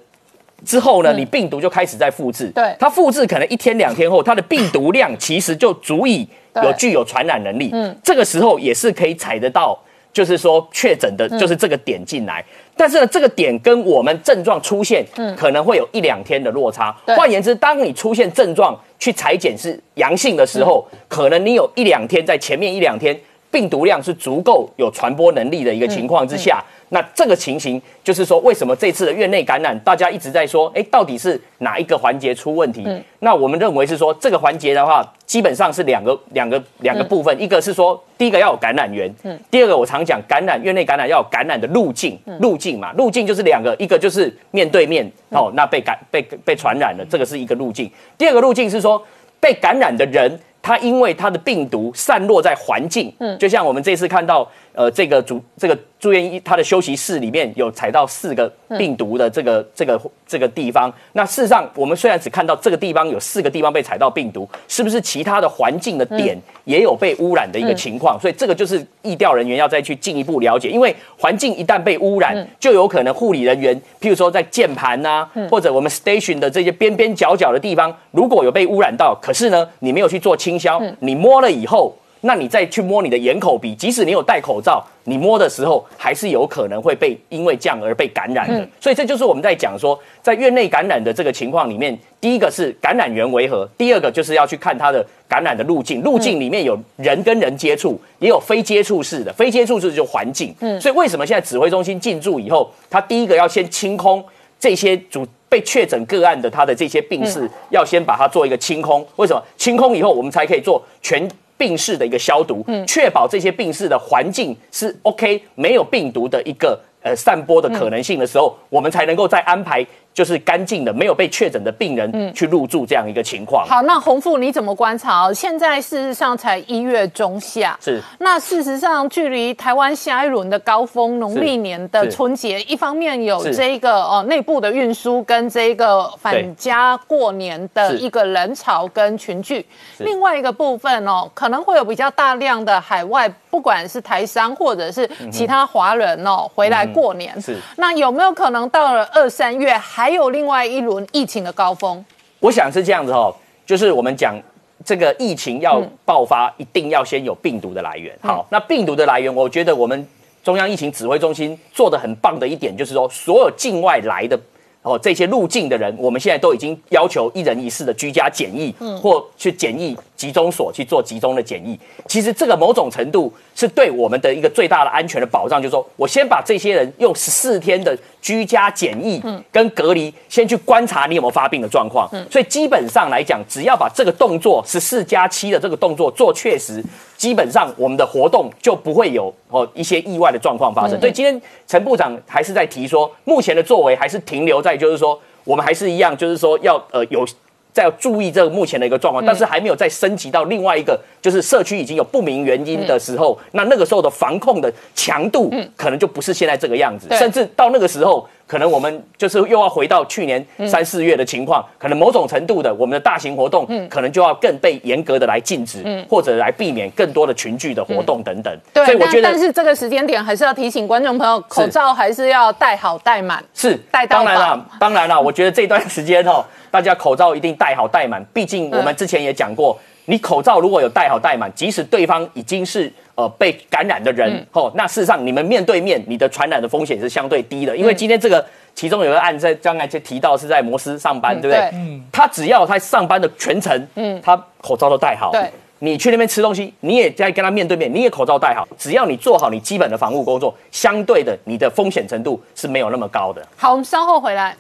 Speaker 6: 之后呢，你病毒就开始在复制。
Speaker 1: 对，
Speaker 6: 它复制可能一天两天后，它的病毒量其实就足以有具有传染能力。嗯，这个时候也是可以采得到。就是说确诊的，就是这个点进来，但是呢，这个点跟我们症状出现，嗯，可能会有一两天的落差。换言之，当你出现症状去裁剪是阳性的时候，可能你有一两天在前面一两天病毒量是足够有传播能力的一个情况之下。那这个情形就是说，为什么这次的院内感染，大家一直在说，哎，到底是哪一个环节出问题？那我们认为是说，这个环节的话，基本上是两个两个两个部分，一个是说，第一个要有感染源，嗯。第二个我常讲，感染院内感染要有感染的路径，路径嘛，路径就是两个，一个就是面对面哦，那被感被被传染了，这个是一个路径；第二个路径是说，被感染的人，他因为它的病毒散落在环境，嗯，就像我们这次看到，呃，这个主这个。住院医他的休息室里面有采到四个病毒的这个这个这个地方。那事实上，我们虽然只看到这个地方有四个地方被采到病毒，是不是其他的环境的点也有被污染的一个情况？所以这个就是疫调人员要再去进一步了解，因为环境一旦被污染，就有可能护理人员，譬如说在键盘呐，或者我们 station 的这些边边角角的地方，如果有被污染到，可是呢，你没有去做清消，你摸了以后。那你再去摸你的眼口鼻，即使你有戴口罩，你摸的时候还是有可能会被因为这样而被感染的。所以这就是我们在讲说，在院内感染的这个情况里面，第一个是感染源为何，第二个就是要去看它的感染的路径。路径里面有人跟人接触，也有非接触式的。非接触式就环境。嗯，所以为什么现在指挥中心进驻以后，他第一个要先清空这些主被确诊个案的他的这些病室，要先把它做一个清空。为什么清空以后，我们才可以做全。病室的一个消毒，确保这些病室的环境是 OK，没有病毒的一个呃散播的可能性的时候，我们才能够再安排。就是干净的，没有被确诊的病人去入住这样一个情况。
Speaker 1: 好，那洪富你怎么观察？现在事实上才一月中下，
Speaker 6: 是。
Speaker 1: 那事实上距离台湾下一轮的高峰农历年的春节，一方面有这个哦内部的运输跟这个返家过年的一个人潮跟群聚，另外一个部分哦可能会有比较大量的海外，不管是台商或者是其他华人哦回来过年。
Speaker 6: 是。
Speaker 1: 那有没有可能到了二三月还？还有另外一轮疫情的高峰，
Speaker 6: 我想是这样子哦，就是我们讲这个疫情要爆发，一定要先有病毒的来源。好，那病毒的来源，我觉得我们中央疫情指挥中心做的很棒的一点，就是说所有境外来的。哦，这些入境的人，我们现在都已经要求一人一室的居家检疫，嗯，或去检疫集中所去做集中的检疫。其实这个某种程度是对我们的一个最大的安全的保障，就是说我先把这些人用十四天的居家检疫跟隔离，先去观察你有没有发病的状况。嗯，所以基本上来讲，只要把这个动作十四加七的这个动作做确实。基本上我们的活动就不会有哦一些意外的状况发生。所以今天陈部长还是在提说，目前的作为还是停留在就是说，我们还是一样，就是说要呃有在注意这个目前的一个状况，但是还没有再升级到另外一个，就是社区已经有不明原因的时候，那那个时候的防控的强度可能就不是现在这个样子，甚至到那个时候。可能我们就是又要回到去年三四月的情况，可能某种程度的我们的大型活动，可能就要更被严格的来禁止，或者来避免更多的群聚的活动等等。
Speaker 1: 对，所以我觉得，但是这个时间点还是要提醒观众朋友，口罩还是要戴好戴满。
Speaker 6: 是，
Speaker 1: 戴
Speaker 6: 当然了，当然了，我觉得这段时间哦，大家口罩一定戴好戴满。毕竟我们之前也讲过，你口罩如果有戴好戴满，即使对方已经是。呃，被感染的人，哦，那事实上你们面对面，你的传染的风险是相对低的，因为今天这个其中有个案在刚才就提到是在摩斯上班，对不对？嗯，他只要他上班的全程，嗯，他口罩都戴好，
Speaker 1: 对，
Speaker 6: 你去那边吃东西，你也在跟他面对面，你也口罩戴好，只要你做好你基本的防护工作，相对的你的风险程度是没有那么高的。
Speaker 1: 好，我们稍后回来。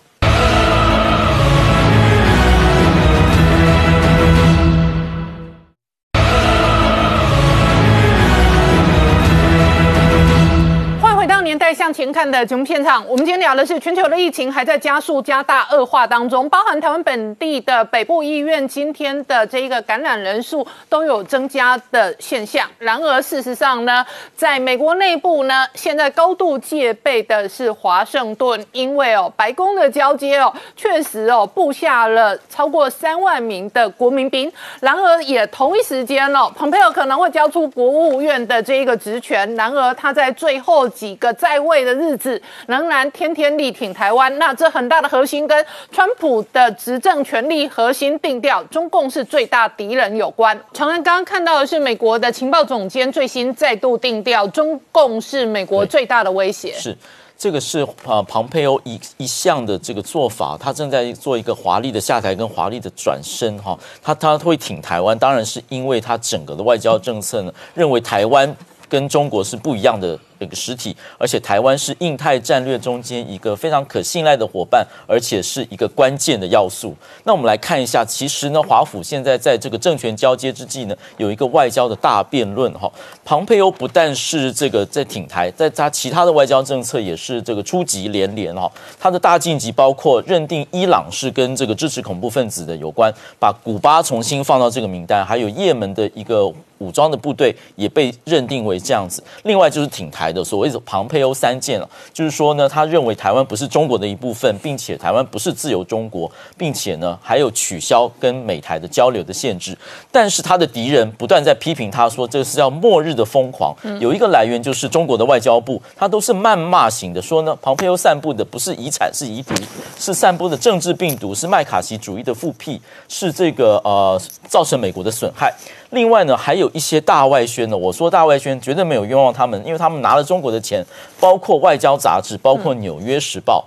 Speaker 1: 年代向前看的节目现场，我们今天聊的是全球的疫情还在加速、加大、恶化当中，包含台湾本地的北部医院今天的这一个感染人数都有增加的现象。然而，事实上呢，在美国内部呢，现在高度戒备的是华盛顿，因为哦，白宫的交接哦，确实哦，布下了超过三万名的国民兵。然而，也同一时间哦，蓬佩奥可能会交出国务院的这一个职权。然而，他在最后几个。在位的日子仍然天天力挺台湾，那这很大的核心跟川普的执政权力核心定调，中共是最大敌人有关。长安刚刚看到的是美国的情报总监最新再度定调，中共是美国最大的威胁。
Speaker 2: 是这个是啊，庞佩欧一一项的这个做法，他正在做一个华丽的下台跟华丽的转身哈，他他会挺台湾，当然是因为他整个的外交政策呢，认为台湾跟中国是不一样的。这个实体，而且台湾是印太战略中间一个非常可信赖的伙伴，而且是一个关键的要素。那我们来看一下，其实呢，华府现在在这个政权交接之际呢，有一个外交的大辩论哈。庞佩欧不但是这个在挺台，在他其他的外交政策也是这个出击连连哈。他的大晋级包括认定伊朗是跟这个支持恐怖分子的有关，把古巴重新放到这个名单，还有也门的一个武装的部队也被认定为这样子。另外就是挺台。的所谓的庞佩欧三件了，就是说呢，他认为台湾不是中国的一部分，并且台湾不是自由中国，并且呢，还有取消跟美台的交流的限制。但是他的敌人不断在批评他说，这是叫末日的疯狂。有一个来源就是中国的外交部，他都是谩骂型的，说呢，庞佩欧散布的不是遗产，是遗毒，是散布的政治病毒，是麦卡锡主义的复辟，是这个呃造成美国的损害。另外呢，还有一些大外宣呢。我说大外宣绝对没有冤枉他们，因为他们拿了中国的钱，包括外交杂志，包括《纽约时报》。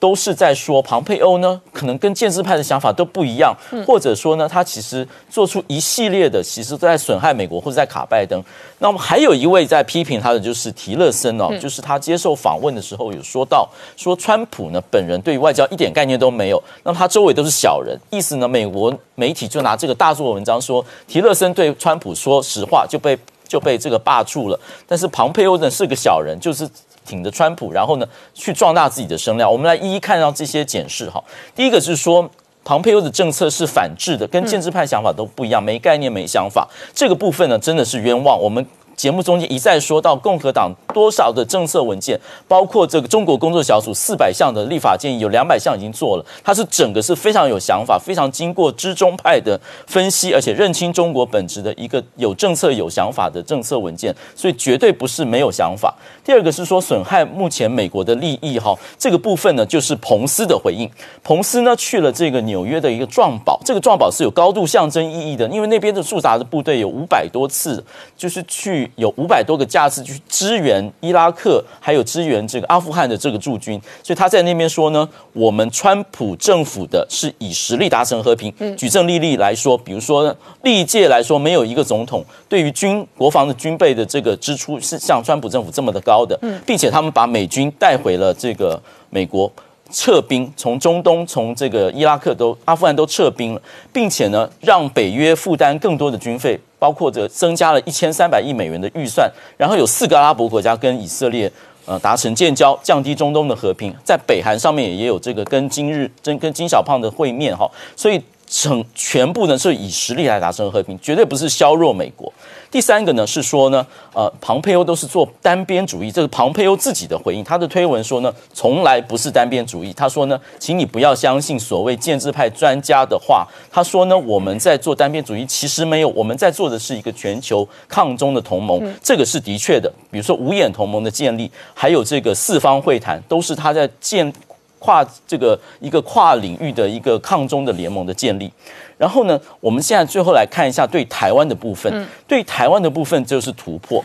Speaker 2: 都是在说庞佩欧呢，可能跟建制派的想法都不一样，或者说呢，他其实做出一系列的，其实都在损害美国或者在卡拜登。那么还有一位在批评他的就是提勒森哦，就是他接受访问的时候有说到，说川普呢本人对于外交一点概念都没有，那么他周围都是小人，意思呢，美国媒体就拿这个大做文章说提勒森对川普说实话就被就被这个霸住了，但是庞佩欧呢是个小人，就是。挺着川普，然后呢，去壮大自己的声量。我们来一一看到这些检视哈。第一个是说，庞佩欧的政策是反制的，跟建制派想法都不一样，没概念、没想法。这个部分呢，真的是冤枉。我们。节目中间一再说到共和党多少的政策文件，包括这个中国工作小组四百项的立法建议，有两百项已经做了。它是整个是非常有想法、非常经过知中派的分析，而且认清中国本质的一个有政策、有想法的政策文件，所以绝对不是没有想法。第二个是说损害目前美国的利益哈，这个部分呢就是彭斯的回应。彭斯呢去了这个纽约的一个壮堡，这个壮堡是有高度象征意义的，因为那边的驻扎的部队有五百多次，就是去。有五百多个架次去支援伊拉克，还有支援这个阿富汗的这个驻军，所以他在那边说呢，我们川普政府的是以实力达成和平。举证例例来说，比如说历届来说，没有一个总统对于军国防的军备的这个支出是像川普政府这么的高的，并且他们把美军带回了这个美国。撤兵，从中东、从这个伊拉克都、阿富汗都撤兵了，并且呢，让北约负担更多的军费，包括这增加了一千三百亿美元的预算，然后有四个阿拉伯国家跟以色列呃达成建交，降低中东的和平，在北韩上面也有这个跟今日、跟跟金小胖的会面哈，所以整全部呢是以实力来达成和平，绝对不是削弱美国。第三个呢是说呢，呃，庞佩欧都是做单边主义，这是庞佩欧自己的回应。他的推文说呢，从来不是单边主义。他说呢，请你不要相信所谓建制派专家的话。他说呢，我们在做单边主义，其实没有，我们在做的是一个全球抗中的同盟，这个是的确的。比如说五眼同盟的建立，还有这个四方会谈，都是他在建跨这个一个跨领域的一个抗中的联盟的建立。然后呢，我们现在最后来看一下对台湾的部分。对台湾的部分就是突破。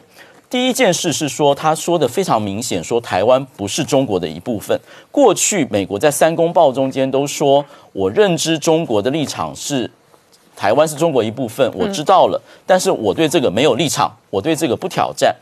Speaker 2: 第一件事是说，他说的非常明显，说台湾不是中国的一部分。过去美国在三公报中间都说，我认知中国的立场是台湾是中国一部分，我知道了，但是我对这个没有立场，我对这个不挑战。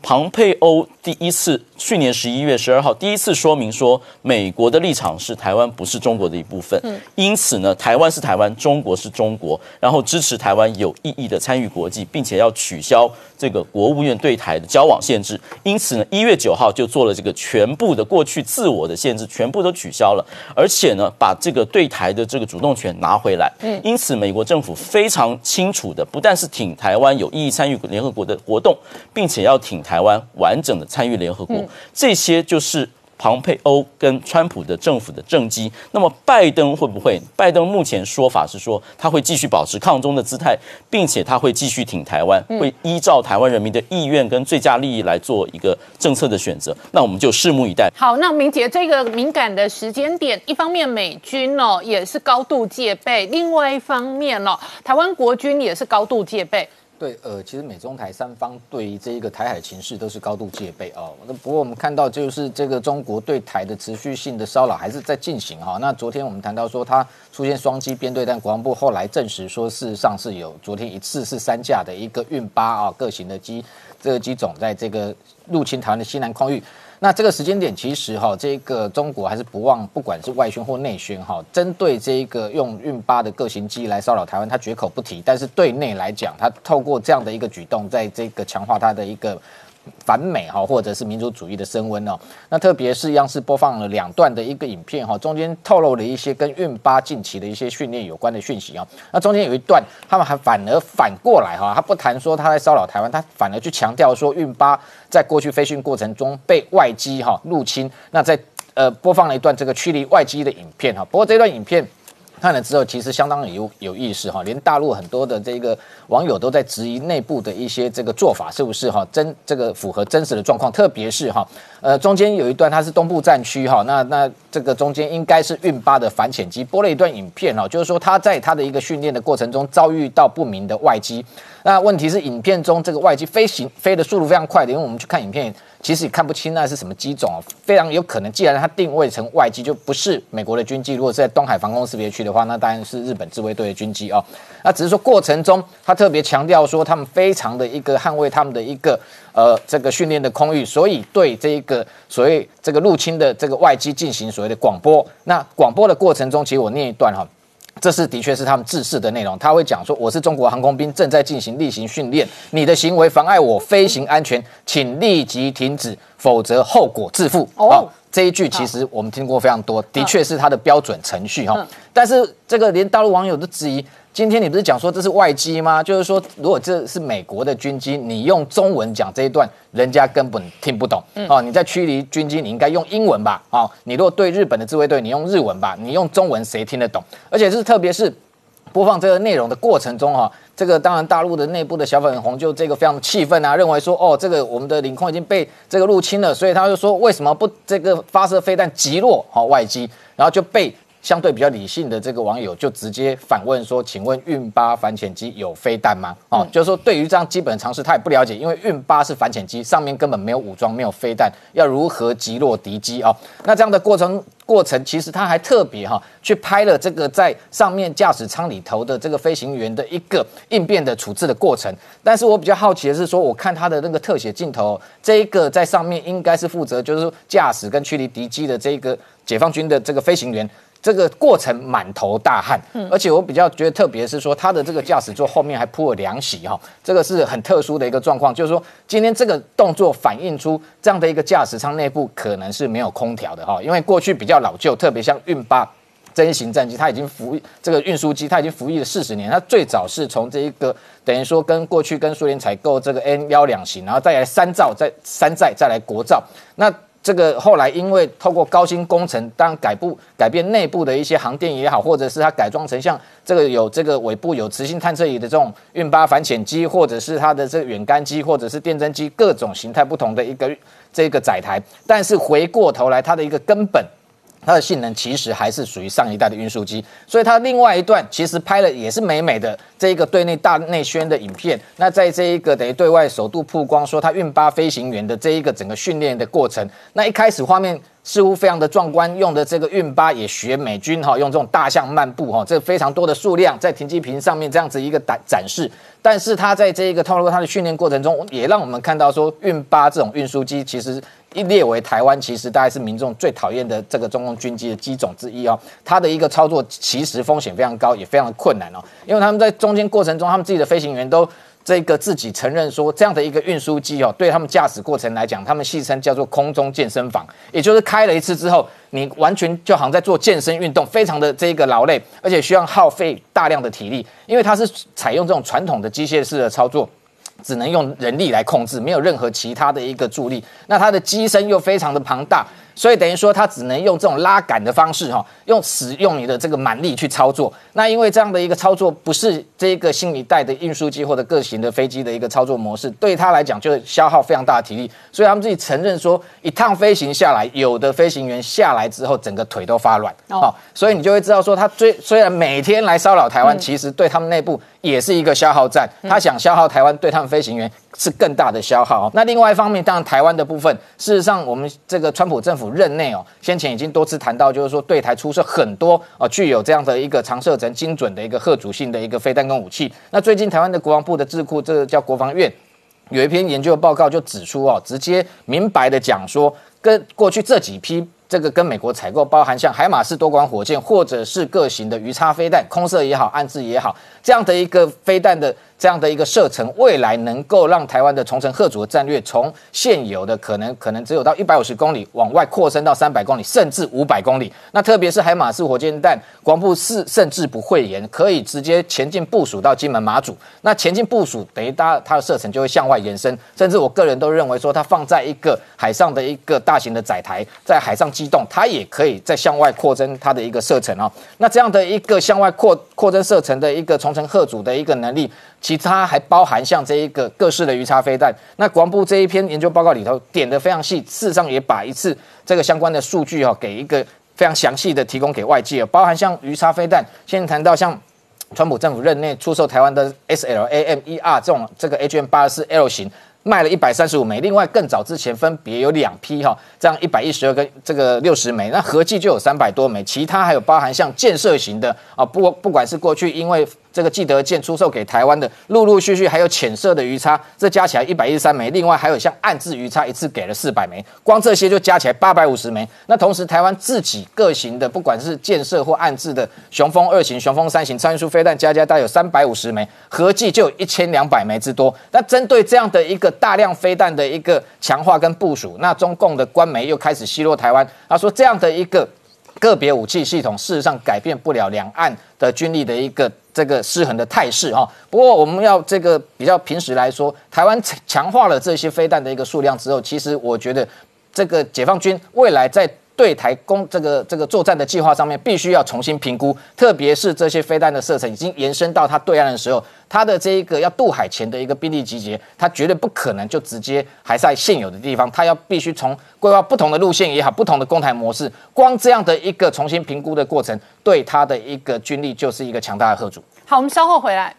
Speaker 2: 庞佩欧第一次去年十一月十二号第一次说明说，美国的立场是台湾不是中国的一部分，因此呢，台湾是台湾，中国是中国，然后支持台湾有意义的参与国际，并且要取消这个国务院对台的交往限制。因此呢，一月九号就做了这个全部的过去自我的限制，全部都取消了，而且呢，把这个对台的这个主动权拿回来。因此，美国政府非常清楚的，不但是挺台湾有意义参与联合国的活动，并且要挺。台湾完整的参与联合国，这些就是庞佩欧跟川普的政府的政绩。那么拜登会不会？拜登目前说法是说他会继续保持抗中的姿态，并且他会继续挺台湾，会依照台湾人民的意愿跟最佳利益来做一个政策的选择。那我们就拭目以待。
Speaker 1: 好，那明杰这个敏感的时间点，一方面美军哦也是高度戒备，另外一方面哦台湾国军也是高度戒备。
Speaker 7: 对，呃，其实美中台三方对于这一个台海情势都是高度戒备哦。那不过我们看到，就是这个中国对台的持续性的骚扰还是在进行哈。那昨天我们谈到说，它出现双机编队，但国防部后来证实说，事实上是有昨天一次是三架的一个运八啊各型的机，这个机种在这个入侵台湾的西南空域。那这个时间点，其实哈，这个中国还是不忘，不管是外宣或内宣哈，针对这个用运八的各型机来骚扰台湾，他绝口不提。但是对内来讲，他透过这样的一个举动，在这个强化他的一个。反美哈，或者是民族主义的升温哦。那特别是央视播放了两段的一个影片哈，中间透露了一些跟运八近期的一些训练有关的讯息啊。那中间有一段，他们还反而反过来哈，他不谈说他在骚扰台湾，他反而去强调说运八在过去飞训过程中被外机哈入侵。那在呃播放了一段这个驱离外机的影片哈。不过这段影片。看了之后，其实相当有有意思哈，连大陆很多的这个网友都在质疑内部的一些这个做法是不是哈真这个符合真实的状况，特别是哈呃中间有一段它是东部战区哈，那那这个中间应该是运八的反潜机播了一段影片哈，就是说他在他的一个训练的过程中遭遇到不明的外机，那问题是影片中这个外机飞行飞的速度非常快的，因为我们去看影片。其实也看不清那是什么机种哦，非常有可能，既然它定位成外机，就不是美国的军机。如果是在东海防空识别区的话，那当然是日本自卫队的军机哦。那只是说过程中，他特别强调说，他们非常的一个捍卫他们的一个呃这个训练的空域，所以对这一个所谓这个入侵的这个外机进行所谓的广播。那广播的过程中，其实我念一段哈。这是的确是他们制式的内容，他会讲说：“我是中国航空兵，正在进行例行训练，你的行为妨碍我飞行安全，请立即停止，否则后果自负。”哦，这一句其实我们听过非常多，的确是他的标准程序哈。但是这个连大陆网友都质疑。今天你不是讲说这是外机吗？就是说，如果这是美国的军机，你用中文讲这一段，人家根本听不懂。哦，你在驱离军机，你应该用英文吧？哦，你如果对日本的自卫队，你用日文吧？你用中文谁听得懂？而且是特别是播放这个内容的过程中，哈，这个当然大陆的内部的小粉红就这个非常气愤啊，认为说，哦，这个我们的领空已经被这个入侵了，所以他就说，为什么不这个发射飞弹击落好外机，然后就被。相对比较理性的这个网友就直接反问说：“请问运八反潜机有飞弹吗？”哦，就是说对于这样基本常识他也不了解，因为运八是反潜机，上面根本没有武装，没有飞弹，要如何击落敌机啊？那这样的过程过程，其实他还特别哈去拍了这个在上面驾驶舱里头的这个飞行员的一个应变的处置的过程。但是我比较好奇的是说，我看他的那个特写镜头，这一个在上面应该是负责就是驾驶跟驱离敌机的这个解放军的这个飞行员。这个过程满头大汗，而且我比较觉得特别是说，他的这个驾驶座后面还铺了凉席哈，这个是很特殊的一个状况，就是说今天这个动作反映出这样的一个驾驶舱内部可能是没有空调的哈，因为过去比较老旧，特别像运八真型战机，它已经服役这个运输机，它已经服役了四十年，它最早是从这一个等于说跟过去跟苏联采购这个 N 幺两型，然后再来三造，再三载再来国造，那。这个后来因为透过高新工程，当改部改变内部的一些航电也好，或者是它改装成像这个有这个尾部有磁性探测仪的这种运八反潜机，或者是它的这个远干机，或者是电侦机，各种形态不同的一个这个载台，但是回过头来它的一个根本。它的性能其实还是属于上一代的运输机，所以它另外一段其实拍了也是美美的这一个对内大内宣的影片。那在这一个等于对外首度曝光说它运八飞行员的这一个整个训练的过程，那一开始画面似乎非常的壮观，用的这个运八也学美军哈，用这种大象漫步哈，这非常多的数量在停机坪上面这样子一个展展示。但是它在这一个透露它的训练过程中，也让我们看到说运八这种运输机其实。一列为台湾，其实大概是民众最讨厌的这个中共军机的机种之一哦。它的一个操作其实风险非常高，也非常的困难哦。因为他们在中间过程中，他们自己的飞行员都这个自己承认说，这样的一个运输机哦，对他们驾驶过程来讲，他们戏称叫做空中健身房，也就是开了一次之后，你完全就好像在做健身运动，非常的这个劳累，而且需要耗费大量的体力，因为它是采用这种传统的机械式的操作。只能用人力来控制，没有任何其他的一个助力。那它的机身又非常的庞大。所以等于说，它只能用这种拉杆的方式，哈，用使用你的这个蛮力去操作。那因为这样的一个操作不是这个新一代的运输机或者各型的飞机的一个操作模式，对它来讲就消耗非常大的体力。所以他们自己承认说，一趟飞行下来，有的飞行员下来之后，整个腿都发软。哦，所以你就会知道说，他虽虽然每天来骚扰台湾，其实对他们内部也是一个消耗战。他想消耗台湾，对他们飞行员是更大的消耗。那另外一方面，当然台湾的部分，事实上我们这个川普政府。任内哦，先前已经多次谈到，就是说对台出售很多哦，具有这样的一个长射程、精准的一个核主性的一个飞弹跟武器。那最近台湾的国防部的智库，这个叫国防院，有一篇研究报告就指出哦，直接明白的讲说，跟过去这几批这个跟美国采购，包含像海马式多管火箭，或者是各型的鱼叉飞弹，空射也好，暗制也好，这样的一个飞弹的。这样的一个射程，未来能够让台湾的重城贺主的战略，从现有的可能可能只有到一百五十公里，往外扩升到三百公里，甚至五百公里。那特别是海马式火箭弹，光部是甚至不会延，可以直接前进部署到金门马祖。那前进部署等于它它的射程就会向外延伸，甚至我个人都认为说，它放在一个海上的一个大型的载台，在海上机动，它也可以在向外扩增它的一个射程哦。那这样的一个向外扩扩增射程的一个重城贺主的一个能力。其他还包含像这一个各式的鱼叉飞弹，那国防部这一篇研究报告里头点的非常细，事实上也把一次这个相关的数据哈，给一个非常详细的提供给外界，包含像鱼叉飞弹，现在谈到像川普政府任内出售台湾的 S L A M E R 这种这个 H M 八四 L 型。卖了一百三十五枚，另外更早之前分别有两批哈，这样一百一十二跟这个六十枚，那合计就有三百多枚，其他还有包含像建设型的啊，不不管是过去因为。这个记得舰出售给台湾的，陆陆续续还有浅色的鱼叉，这加起来一百一十三枚。另外还有像暗制鱼叉，一次给了四百枚，光这些就加起来八百五十枚。那同时台湾自己各型的，不管是建设或暗制的雄风二型、雄风三型超音速飞弹，加加大有三百五十枚，合计就有一千两百枚之多。那针对这样的一个大量飞弹的一个强化跟部署，那中共的官媒又开始奚落台湾，他说这样的一个个别武器系统，事实上改变不了两岸的军力的一个。这个失衡的态势哈，不过我们要这个比较平时来说，台湾强化了这些飞弹的一个数量之后，其实我觉得这个解放军未来在。对台攻这个这个作战的计划上面，必须要重新评估，特别是这些飞弹的射程已经延伸到它对岸的时候，它的这一个要渡海前的一个兵力集结，它绝对不可能就直接还在现有的地方，它要必须从规划不同的路线也好，不同的攻台模式，光这样的一个重新评估的过程，对它的一个军力就是一个强大的贺主。
Speaker 1: 好，我们稍后回来。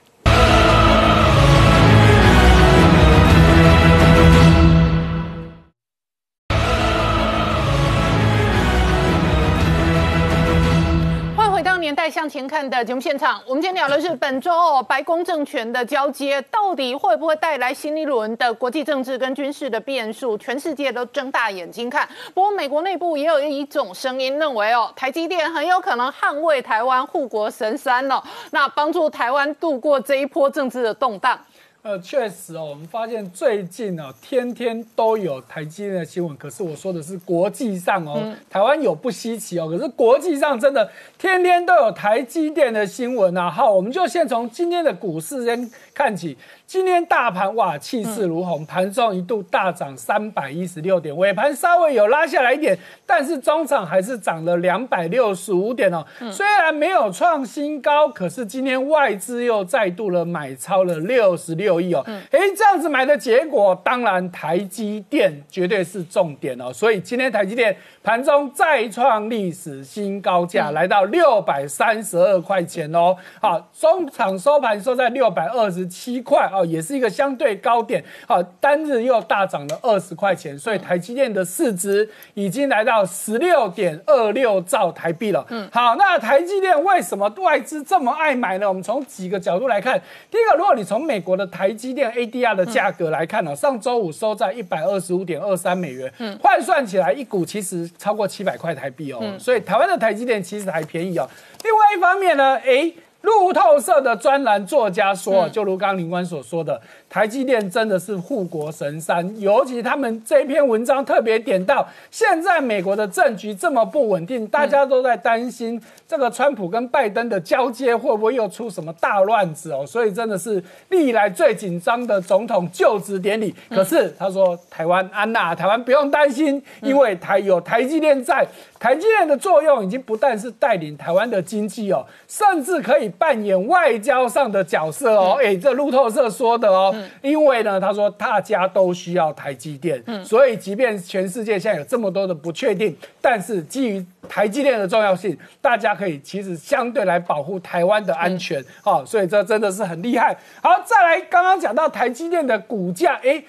Speaker 1: 年代向前看的节目现场，我们今天聊的是本周哦，白宫政权的交接到底会不会带来新一轮的国际政治跟军事的变数？全世界都睁大眼睛看。不过美国内部也有一种声音认为哦，台积电很有可能捍卫台湾护国神山哦，那帮助台湾度过这一波政治的动荡。
Speaker 8: 呃，确实哦，我们发现最近呢，天天都有台积电的新闻。可是我说的是国际上哦，台湾有不稀奇哦，可是国际上真的天天都有台积电的新闻啊。好，我们就先从今天的股市先看起。今天大盘哇气势如虹，盘中一度大涨三百一十六点，尾盘稍微有拉下来一点，但是中场还是涨了两百六十五点哦。虽然没有创新高，可是今天外资又再度了买超了六十六亿哦。哎，这样子买的结果，当然台积电绝对是重点哦。所以今天台积电盘中再创历史新高价，来到六百三十二块钱哦。好，中场收盘收在六百二十七块哦。也是一个相对高点，好，单日又大涨了二十块钱，所以台积电的市值已经来到十六点二六兆台币了。嗯，好，那台积电为什么外资这么爱买呢？我们从几个角度来看，第一个，如果你从美国的台积电 ADR 的价格来看呢，上周五收在一百二十五点二三美元，嗯，换算起来一股其实超过七百块台币哦，所以台湾的台积电其实还便宜哦。另外一方面呢，哎。路透社的专栏作家说，就如刚林官所说的。台积电真的是护国神山，尤其他们这篇文章特别点到，现在美国的政局这么不稳定，大家都在担心这个川普跟拜登的交接会不会又出什么大乱子哦，所以真的是历来最紧张的总统就职典礼。可是他说，台湾安娜，台湾不用担心，因为台有台积电在，台积电的作用已经不但是带领台湾的经济哦，甚至可以扮演外交上的角色哦。哎，这路透社说的哦。因为呢，他说大家都需要台积电，所以即便全世界现在有这么多的不确定，但是基于台积电的重要性，大家可以其实相对来保护台湾的安全，好，所以这真的是很厉害。好，再来刚刚讲到台积电的股价，哎，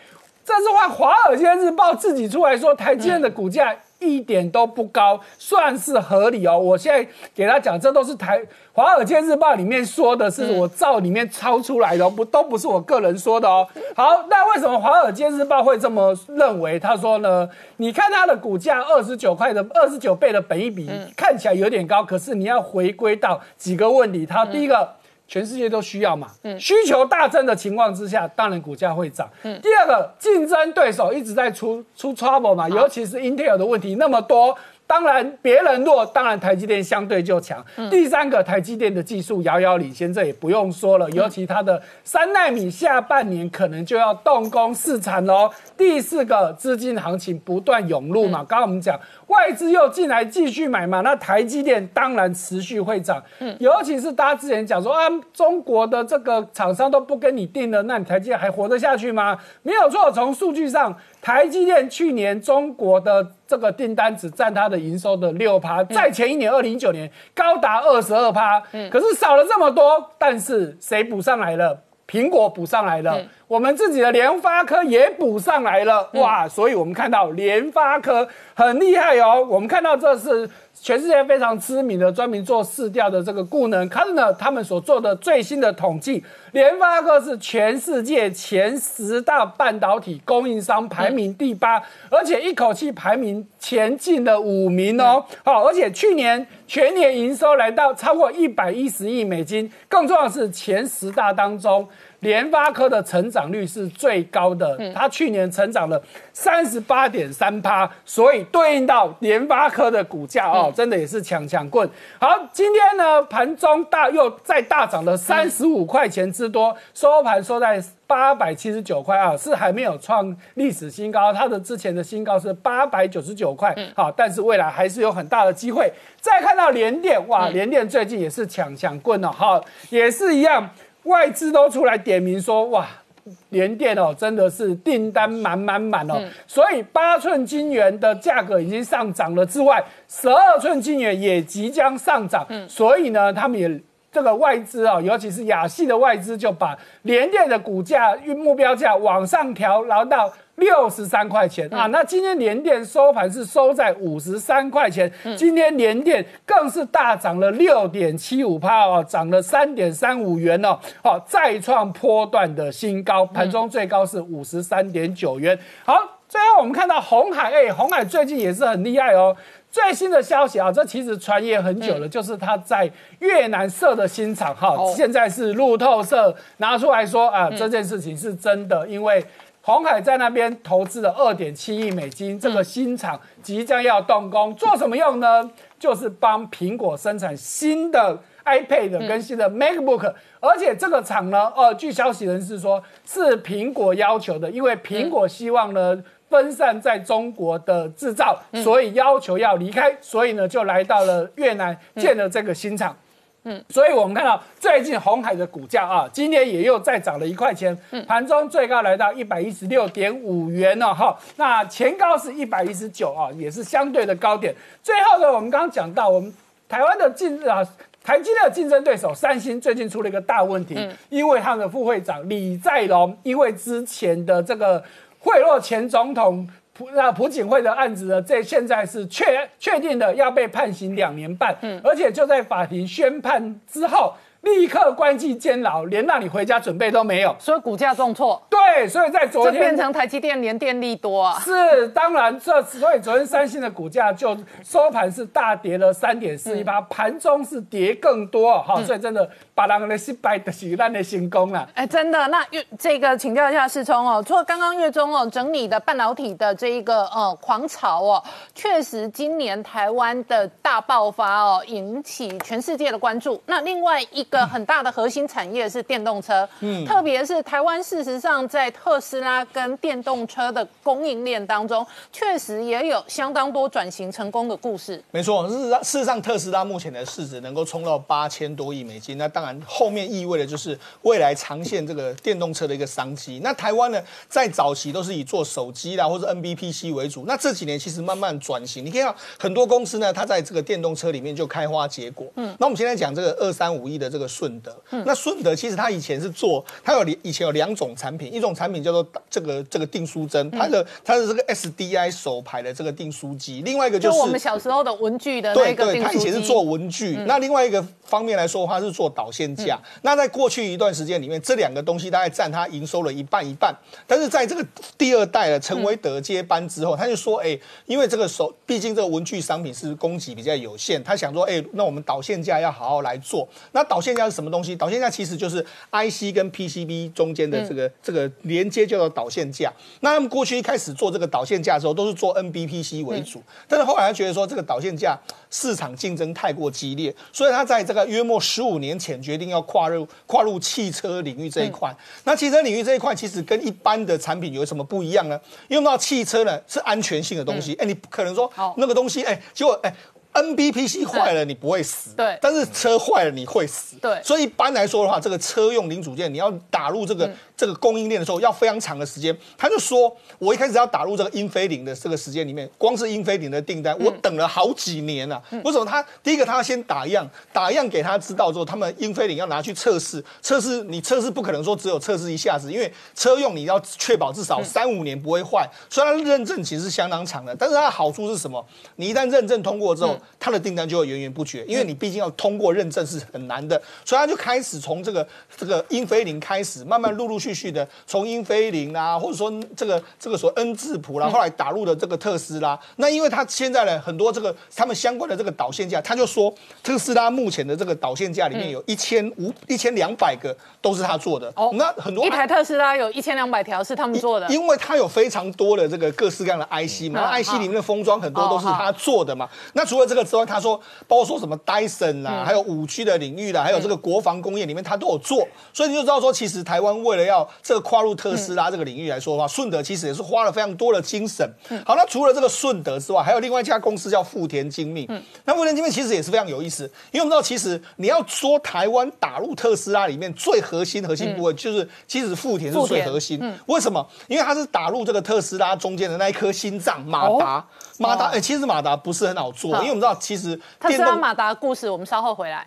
Speaker 8: 这是换华尔街日报自己出来说台积电的股价。一点都不高，算是合理哦。我现在给他讲，这都是台《华尔街日报》里面说的，是我照里面抄出来的，不都不是我个人说的哦。好，那为什么《华尔街日报》会这么认为？他说呢，你看它的股价二十九块的二十九倍的本益比，看起来有点高，可是你要回归到几个问题。它第一个。全世界都需要嘛，需求大增的情况之下，当然股价会涨。第二个，竞争对手一直在出出 trouble 嘛，尤其是 Intel 的问题那么多。当然，别人弱，当然台积电相对就强。第三个，台积电的技术遥遥领先，这也不用说了。尤其它的三纳米下半年可能就要动工试产喽。第四个，资金行情不断涌入嘛，刚刚我们讲外资又进来继续买嘛，那台积电当然持续会涨。嗯，尤其是大家之前讲说啊，中国的这个厂商都不跟你订了，那你台积电还活得下去吗？没有错，从数据上。台积电去年中国的这个订单只占它的营收的六趴，在前一年二零一九年高达二十二趴，可是少了这么多，但是谁补上来了？苹果补上来了。我们自己的联发科也补上来了，哇！所以我们看到联发科很厉害哦。我们看到这是全世界非常知名的专门做市调的这个顾能，看呢他们所做的最新的统计，联发科是全世界前十大半导体供应商排名第八，而且一口气排名前进了五名哦。好，而且去年全年营收来到超过一百一十亿美金，更重要的是前十大当中。联发科的成长率是最高的，它去年成长了三十八点三趴，所以对应到联发科的股价哦，真的也是强强棍。好，今天呢盘中大又再大涨了三十五块钱之多，收盘收在八百七十九块啊，是还没有创历史新高，它的之前的新高是八百九十九块。好，但是未来还是有很大的机会。再看到联电，哇，联电最近也是强强棍哦，好，也是一样。外资都出来点名说，哇，联电哦，真的是订单满满满哦，所以八寸晶圆的价格已经上涨了之外，十二寸晶圆也即将上涨，所以呢，他们也这个外资啊，尤其是亚系的外资就把联电的股价目标价往上调，然后到。六十三块钱啊！那今天联电收盘是收在五十三块钱，今天联电更是大涨了六点七五帕哦，涨了三点三五元哦，好再创波段的新高，盘中最高是五十三点九元。好，最后我们看到红海，哎，红海最近也是很厉害哦。最新的消息啊，这其实传言很久了，就是他在越南设的新厂哈，现在是路透社拿出来说啊，这件事情是真的，因为。红海在那边投资了二点七亿美金，这个新厂即将要动工，做什么用呢？就是帮苹果生产新的 iPad 跟新的 MacBook，而且这个厂呢，呃，据消息人士说，是苹果要求的，因为苹果希望呢分散在中国的制造，所以要求要离开，所以呢就来到了越南建了这个新厂。嗯，所以我们看到最近红海的股价啊，今天也又再涨了一块钱，盘中最高来到一百一十六点五元了哈。那前高是一百一十九啊，也是相对的高点。最后呢，我们刚刚讲到，我们台湾的竞啊，台积电的竞争对手三星最近出了一个大问题，因为他们的副会长李在镕，因为之前的这个贿赂前总统。那朴槿惠的案子呢？这现在是确确定的要被判刑两年半，嗯，而且就在法庭宣判之后。立刻关进监牢，连让你回家准备都没有，
Speaker 1: 所以股价重挫。
Speaker 8: 对，所以在昨天
Speaker 1: 变成台积电连电力多啊。
Speaker 8: 是，当然这所以昨天三星的股价就收盘是大跌了三点四一八，盘中是跌更多哈，所以真的把人的失败的洗烂的成功了。
Speaker 1: 哎，真的，那月这个请教一下世聪哦，除了刚刚月中哦整理的半导体的这一个呃狂潮哦，确实今年台湾的大爆发哦引起全世界的关注。那另外一个很大的核心产业是电动车，嗯，特别是台湾，事实上在特斯拉跟电动车的供应链当中，确实也有相当多转型成功的故事。
Speaker 3: 没错，事实上，事实上，特斯拉目前的市值能够冲到八千多亿美金，那当然后面意味的就是未来长线这个电动车的一个商机。那台湾呢，在早期都是以做手机啦或者 NBPC 为主，那这几年其实慢慢转型，你可以看到很多公司呢，它在这个电动车里面就开花结果。嗯，那我们现在讲这个二三五亿的这个顺。德，那顺德其实它以前是做，它有以前有两种产品，一种产品叫做这个这个订书针，它的它的这个 SDI 手牌的这个订书机，另外一个就是
Speaker 1: 我们小时候的文具的那个
Speaker 3: 对对，它以前是做文具，那另外一个方面来说的话是做导线架。那在过去一段时间里面，这两个东西大概占它营收了一半一半，但是在这个第二代的陈为德接班之后，他就说，哎，因为这个手，毕竟这个文具商品是供给比较有限，他想说，哎，那我们导线架要好好来做。那导线架是什么东西？导线架其实就是 IC 跟 PCB 中间的这个这个连接叫做导线架。那他们过去一开始做这个导线架的时候，都是做 NBPC 为主，但是后来他觉得说这个导线架市场竞争太过激烈，所以他在这个约莫十五年前决定要跨入跨入汽车领域这一块。那汽车领域这一块其实跟一般的产品有什么不一样呢？用到汽车呢是安全性的东西，哎，你不可能说那个东西，哎，结果哎。NBPC 坏了你不会死，
Speaker 1: 对，
Speaker 3: 但是车坏了你会死，
Speaker 1: 对，
Speaker 3: 所以一般来说的话，这个车用零组件你要打入这个这个供应链的时候要非常长的时间。他就说，我一开始要打入这个英菲林的这个时间里面，光是英菲林的订单，我等了好几年了。为什么？他第一个他要先打样，打样给他知道之后，他们英菲林要拿去测试，测试你测试不可能说只有测试一下子，因为车用你要确保至少三五年不会坏，虽然认证其实是相当长的。但是它的好处是什么？你一旦认证通过之后，它的订单就会源源不绝，因为你毕竟要通过认证是很难的，所以他就开始从这个这个英菲林开始，慢慢陆陆续续的从英飞凌啊，或者说这个这个所谓恩智浦啦，后来打入的这个特斯拉。那因为它现在呢很多这个他们相关的这个导线架，他就说特斯拉目前的这个导线架里面有一千五一千两百个都是他做的。哦，那很多
Speaker 1: 一台特斯拉有一千两百条是他们做的，
Speaker 3: 因为它有非常多的这个各式各样的 IC 嘛，IC 里面的封装很多都是他做的嘛。那除了这个之外，他说包括说什么 Dyson 啦，还有五 G 的领域啦，还有这个国防工业里面，他都有做。所以你就知道说，其实台湾为了要这个跨入特斯拉这个领域来说的话，顺德其实也是花了非常多的精神。好，那除了这个顺德之外，还有另外一家公司叫富田精密。那富田精密其实也是非常有意思，因为我们知道，其实你要说台湾打入特斯拉里面最核心核心部位，就是其实富田是最核心。为什么？因为它是打入这个特斯拉中间的那一颗心脏马达。马达，哎，其实马达不是很好做，因为我们知道，其实
Speaker 1: 特斯拉马达故事，我们稍后回来。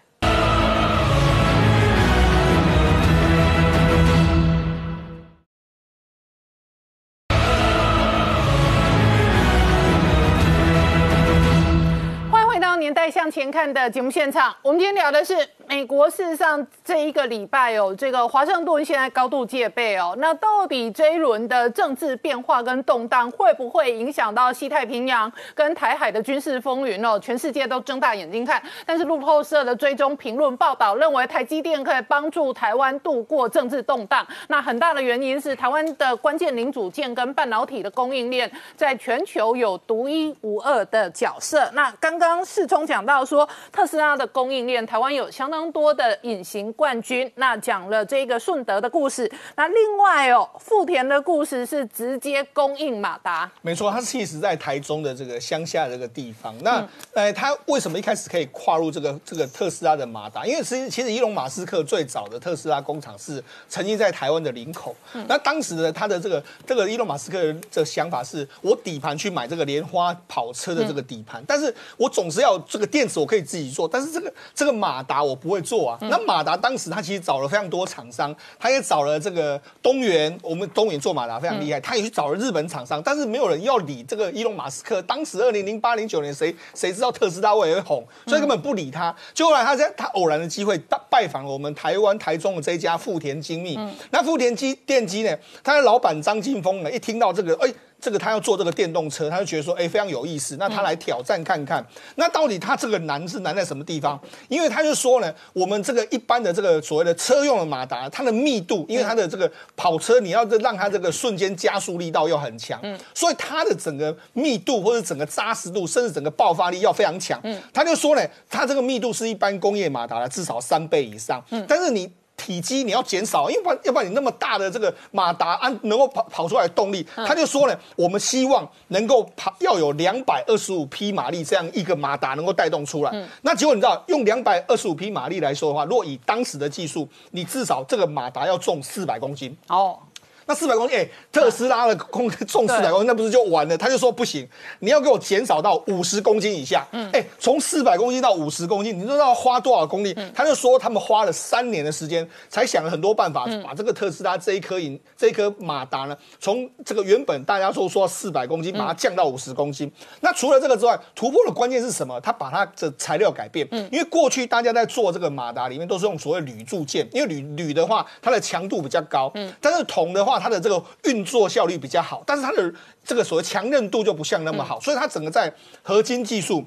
Speaker 1: 年代向前看的节目现场，我们今天聊的是美国。事实上，这一个礼拜哦，这个华盛顿现在高度戒备哦。那到底这一轮的政治变化跟动荡，会不会影响到西太平洋跟台海的军事风云哦？全世界都睁大眼睛看。但是路透社的追踪评论报道认为，台积电可以帮助台湾度过政治动荡。那很大的原因是台湾的关键零组件跟半导体的供应链在全球有独一无二的角色。那刚刚世聪讲到说特斯拉的供应链，台湾有相当多的隐形冠军。那讲了这个顺德的故事。那另外哦，富田的故事是直接供应马达。
Speaker 3: 没错，它其实在台中的这个乡下这个地方。那呃，他为什么一开始可以跨入这个这个特斯拉的马达？因为其实其实伊隆马斯克最早的特斯拉工厂是曾经在台湾的林口。那当时呢他的这个这个伊隆马斯克的想法是，我底盘去买这个莲花跑车的这个底盘，但是我总是要。这个电池我可以自己做，但是这个这个马达我不会做啊。那马达当时他其实找了非常多厂商，他也找了这个东元，我们东元做马达非常厉害，他也去找了日本厂商，但是没有人要理这个伊隆马斯克。当时二零零八零九年，谁谁知道特斯拉会红，所以根本不理他。就后来他在他偶然的机会拜拜访了我们台湾台中的这一家富田精密。那富田机电机呢，他的老板张金峰呢，一听到这个，哎。这个他要做这个电动车，他就觉得说，哎，非常有意思。那他来挑战看看。那到底他这个难是难在什么地方？因为他就说呢，我们这个一般的这个所谓的车用的马达，它的密度，因为它的这个跑车，你要让它这个瞬间加速力道要很强，所以它的整个密度或者整个扎实度，甚至整个爆发力要非常强。他就说呢，它这个密度是一般工业马达的至少三倍以上。但是你。体积你要减少，因为不然要不然你那么大的这个马达按能够跑跑出来的动力，他就说呢，我们希望能够跑要有两百二十五匹马力这样一个马达能够带动出来。那结果你知道，用两百二十五匹马力来说的话，若以当时的技术，你至少这个马达要重四百公斤。哦。那四百公斤，哎，特斯拉的空重四百公斤，那不是就完了？他就说不行，你要给我减少到五十公斤以下。嗯，哎，从四百公斤到五十公斤，你知道花多少公里？他就说他们花了三年的时间，才想了很多办法，把这个特斯拉这一颗银这一颗马达呢，从这个原本大家说说四百公斤，把它降到五十公斤。那除了这个之外，突破的关键是什么？他把它的材料改变。嗯，因为过去大家在做这个马达里面都是用所谓铝铸件，因为铝铝的话，它的强度比较高。嗯，但是铜的话。它的这个运作效率比较好，但是它的这个所谓强韧度就不像那么好，所以它整个在合金技术。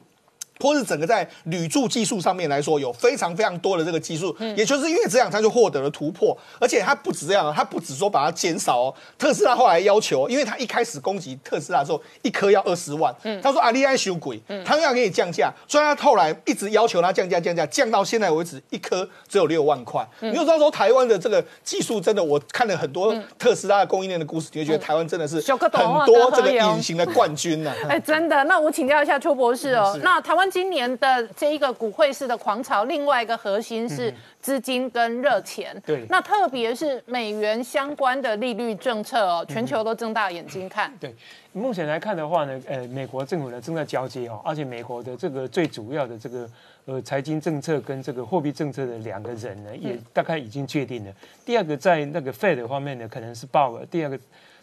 Speaker 3: 或是整个在铝柱技术上面来说，有非常非常多的这个技术，也就是因为这样，他就获得了突破。而且他不止这样，他不止说把它减少哦。特斯拉后来要求，因为他一开始攻击特斯拉的时候，一颗要二十万，他说啊，你爱修鬼，他要给你降价，所以他后来一直要求他降价，降价，降到现在为止，一颗只有六万块。你就知道说台湾的这个技术真的，我看了很多特斯拉的供应链的故事，你会觉得台湾真的是很多这个 隐形的冠军呢。
Speaker 1: 哎，真的。那我请教一下邱博士哦，那台湾。今年的这一个股汇市的狂潮，另外一个核心是。资金跟热钱。
Speaker 9: 对
Speaker 1: 那特别是美元相关的利率政策哦，全球都睁大眼睛看。
Speaker 9: 对，目前来看的话呢，呃，美国政府呢正在交接哦，而且美国的这个最主要的这个呃财经政策跟这个货币政策的两个人呢，也大概已经确定了。第二个在那个 Fed 方面呢，可能是鲍尔；第二个。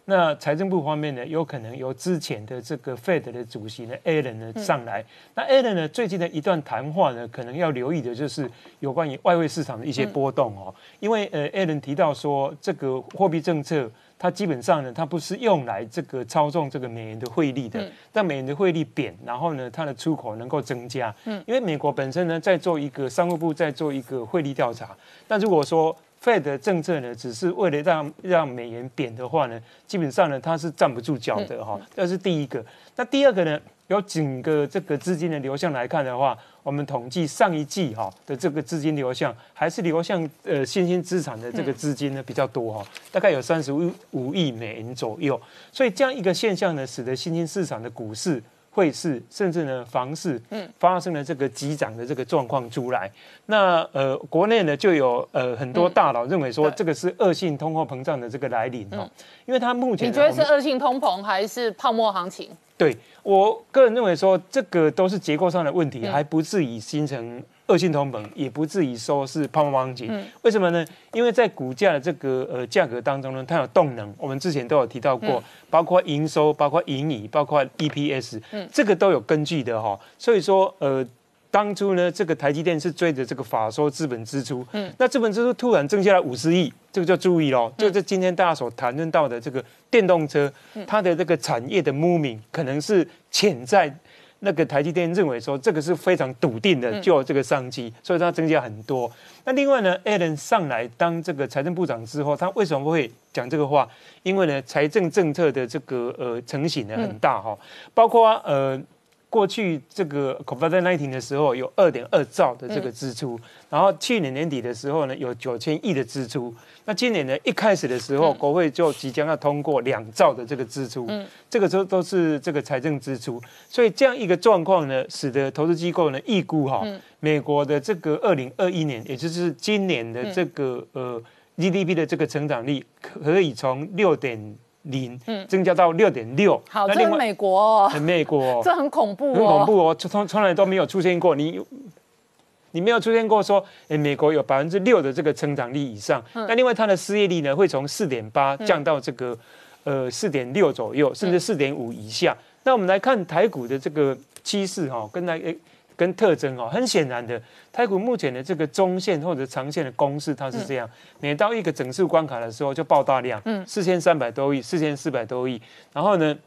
Speaker 9: 那财政部方面呢，有可能由之前的这个 Fed 的主席呢 Allen 呢上来。那 Allen 呢最近的一段谈话呢，可能要留意的就是有关于外汇市场的一些波动哦。因为呃 Allen 提到说，这个货币政策它基本上呢，它不是用来这个操纵这个美元的汇率的。但美元的汇率贬，然后呢，它的出口能够增加。嗯，因为美国本身呢在做一个商务部在做一个汇率调查。那如果说 Fed 的政策呢，只是为了让让美元贬的话呢，基本上呢，它是站不住脚的哈。这是第一个。那第二个呢，由整个这个资金的流向来看的话，我们统计上一季哈的这个资金流向，还是流向呃新兴资产的这个资金呢比较多哈，大概有三十五五亿美元左右。所以这样一个现象呢，使得新兴市场的股市。汇市甚至呢，房市，嗯，发生了这个急涨的这个状况出来。那呃，国内呢就有呃很多大佬认为说，这个是恶性通货膨胀的这个来临哦，因为它目前
Speaker 1: 你觉得是恶性通膨还是泡沫行情？
Speaker 9: 对我个人认为说，这个都是结构上的问题，还不至于形成。恶性通膨也不至于说是泡沫行情，为什么呢？因为在股价的这个呃价格当中呢，它有动能。我们之前都有提到过，包括营收、包括盈余、包括 EPS，这个都有根据的哈。所以说呃，当初呢，这个台积电是追着这个法说资本支出，那资本支出突然增加了五十亿，这个就注意喽。就是今天大家所谈论到的这个电动车，它的这个产业的 moving 可能是潜在。那个台积电认为说这个是非常笃定的，就这个商机，所以它增加很多。那另外呢，Allen 上来当这个财政部长之后，他为什么会讲这个话？因为呢，财政政策的这个呃成型呢很大哈，包括呃。过去这个 COVID-19 的时候有二点二兆的这个支出，然后去年年底的时候呢有九千亿的支出，那今年呢一开始的时候国会就即将要通过两兆的这个支出，这个都都是这个财政支出，所以这样一个状况呢，使得投资机构呢预估哈，美国的这个二零二一年，也就是今年的这个呃 GDP 的这个成长率可以从六点。零，嗯，增加到六点六。
Speaker 1: 好，这是美国哦，
Speaker 9: 美国，
Speaker 1: 这很恐怖，
Speaker 9: 很恐怖哦，从从来都没有出现过。你，你没有出现过说，哎，美国有百分之六的这个成长率以上。那另外，它的失业率呢，会从四点八降到这个呃四点六左右，甚至四点五以下。那我们来看台股的这个趋势哈，跟那诶。跟特征哦，很显然的，台股目前的这个中线或者长线的公式，它是这样：每到一个整数关卡的时候，就爆大量，嗯，四千三百多亿，四千四百多亿，然后呢？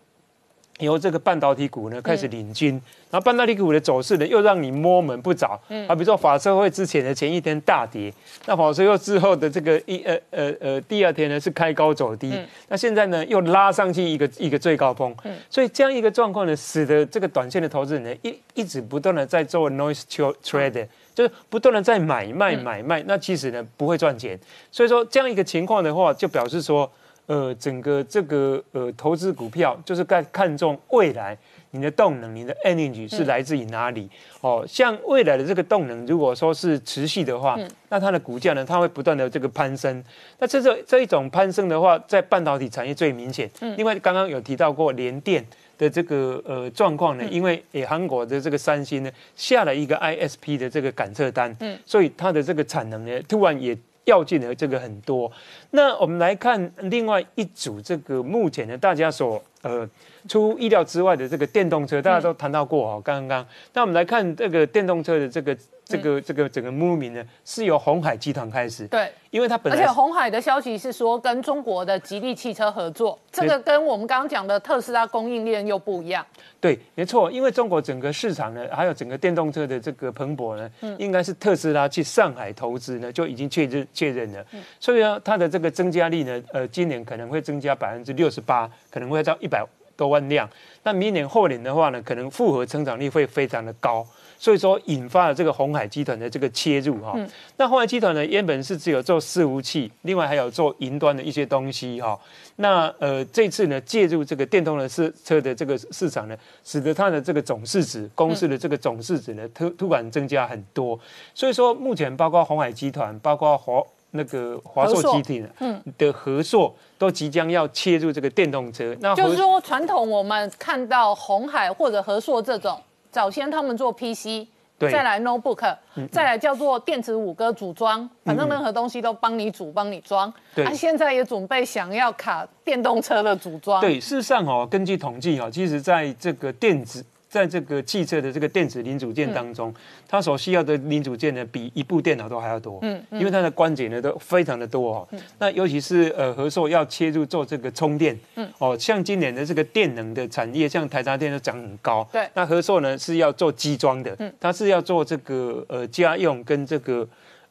Speaker 9: 由这个半导体股呢开始领军，然后半导体股的走势呢又让你摸门不着。嗯啊，比如说法社会之前的前一天大跌，那法社会之后的这个一呃呃呃第二天呢是开高走低，那现在呢又拉上去一个一个最高峰。所以这样一个状况呢，使得这个短线的投资人呢一一直不断的在做 noise trade，就是不断的在买卖买卖，那其实呢不会赚钱。所以说这样一个情况的话，就表示说。呃，整个这个呃投资股票，就是看看重未来你的动能，你的 energy 是来自于哪里？哦，像未来的这个动能，如果说是持续的话，那它的股价呢，它会不断的这个攀升。那这这这一种攀升的话，在半导体产业最明显。嗯另外，刚刚有提到过联电的这个呃状况呢，因为诶韩国的这个三星呢下了一个 ISP 的这个感测单，嗯，所以它的这个产能呢突然也。要进的这个很多，那我们来看另外一组这个目前呢，大家所呃出意料之外的这个电动车，大家都谈到过哦，刚刚。那我们来看这个电动车的这个。这个这个整个 moving 呢，是由红海集团开始。
Speaker 1: 对，
Speaker 9: 因为它本来
Speaker 1: 而且红海的消息是说跟中国的吉利汽车合作，这个跟我们刚刚讲的特斯拉供应链又不一样。
Speaker 9: 对，没错，因为中国整个市场呢，还有整个电动车的这个蓬勃呢，应该是特斯拉去上海投资呢，就已经确认确认了。所以呢，它的这个增加率呢，呃，今年可能会增加百分之六十八，可能会到一百多万辆。那明年后年的话呢，可能复合成长率会非常的高。所以说引发了这个红海集团的这个切入哈。那红海集团呢，原本是只有做伺服器，另外还有做云端的一些东西哈。那呃，这次呢介入这个电动的车车的这个市场呢，使得它的这个总市值公司的这个总市值呢突突然增加很多。所以说目前包括红海集团，包括华那个华硕集体嗯的合作，都即将要切入这个电动车。
Speaker 1: 那就是说，传统我们看到红海或者合硕这种，早先他们做 PC。再来 notebook，再来叫做电子五哥组装，反正任何东西都帮你组、帮你装。他现在也准备想要卡电动车的组装。
Speaker 9: 对，事实上哦，根据统计哦，其实在这个电子。在这个汽车的这个电子零组件当中，它所需要的零组件呢，比一部电脑都还要多。嗯，因为它的关节呢都非常的多哦。那尤其是呃，和硕要切入做这个充电。嗯，哦，像今年的这个电能的产业，像台达电都涨很高。
Speaker 1: 对，
Speaker 9: 那和硕呢是要做机装的。嗯，它是要做这个呃家用跟这个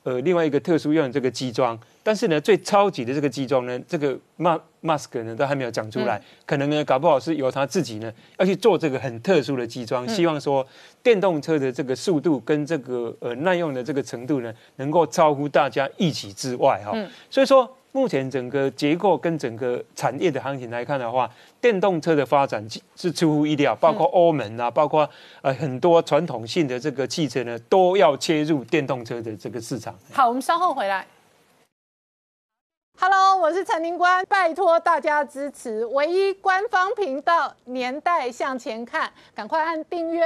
Speaker 9: 呃另外一个特殊用的这个机装。但是呢，最超级的这个机装呢，这个 Mas Mask 呢都还没有讲出来，可能呢搞不好是由他自己呢要去做这个很特殊的机装，希望说电动车的这个速度跟这个呃耐用的这个程度呢，能够超乎大家预期之外哈。所以说，目前整个结构跟整个产业的行情来看的话，电动车的发展是出乎意料，包括欧盟啊，包括呃很多传统性的这个汽车呢，都要切入电动车的这个市场。
Speaker 1: 好，我们稍后回来。Hello，我是陈林官，拜托大家支持唯一官方频道《年代向前看》，赶快按订阅。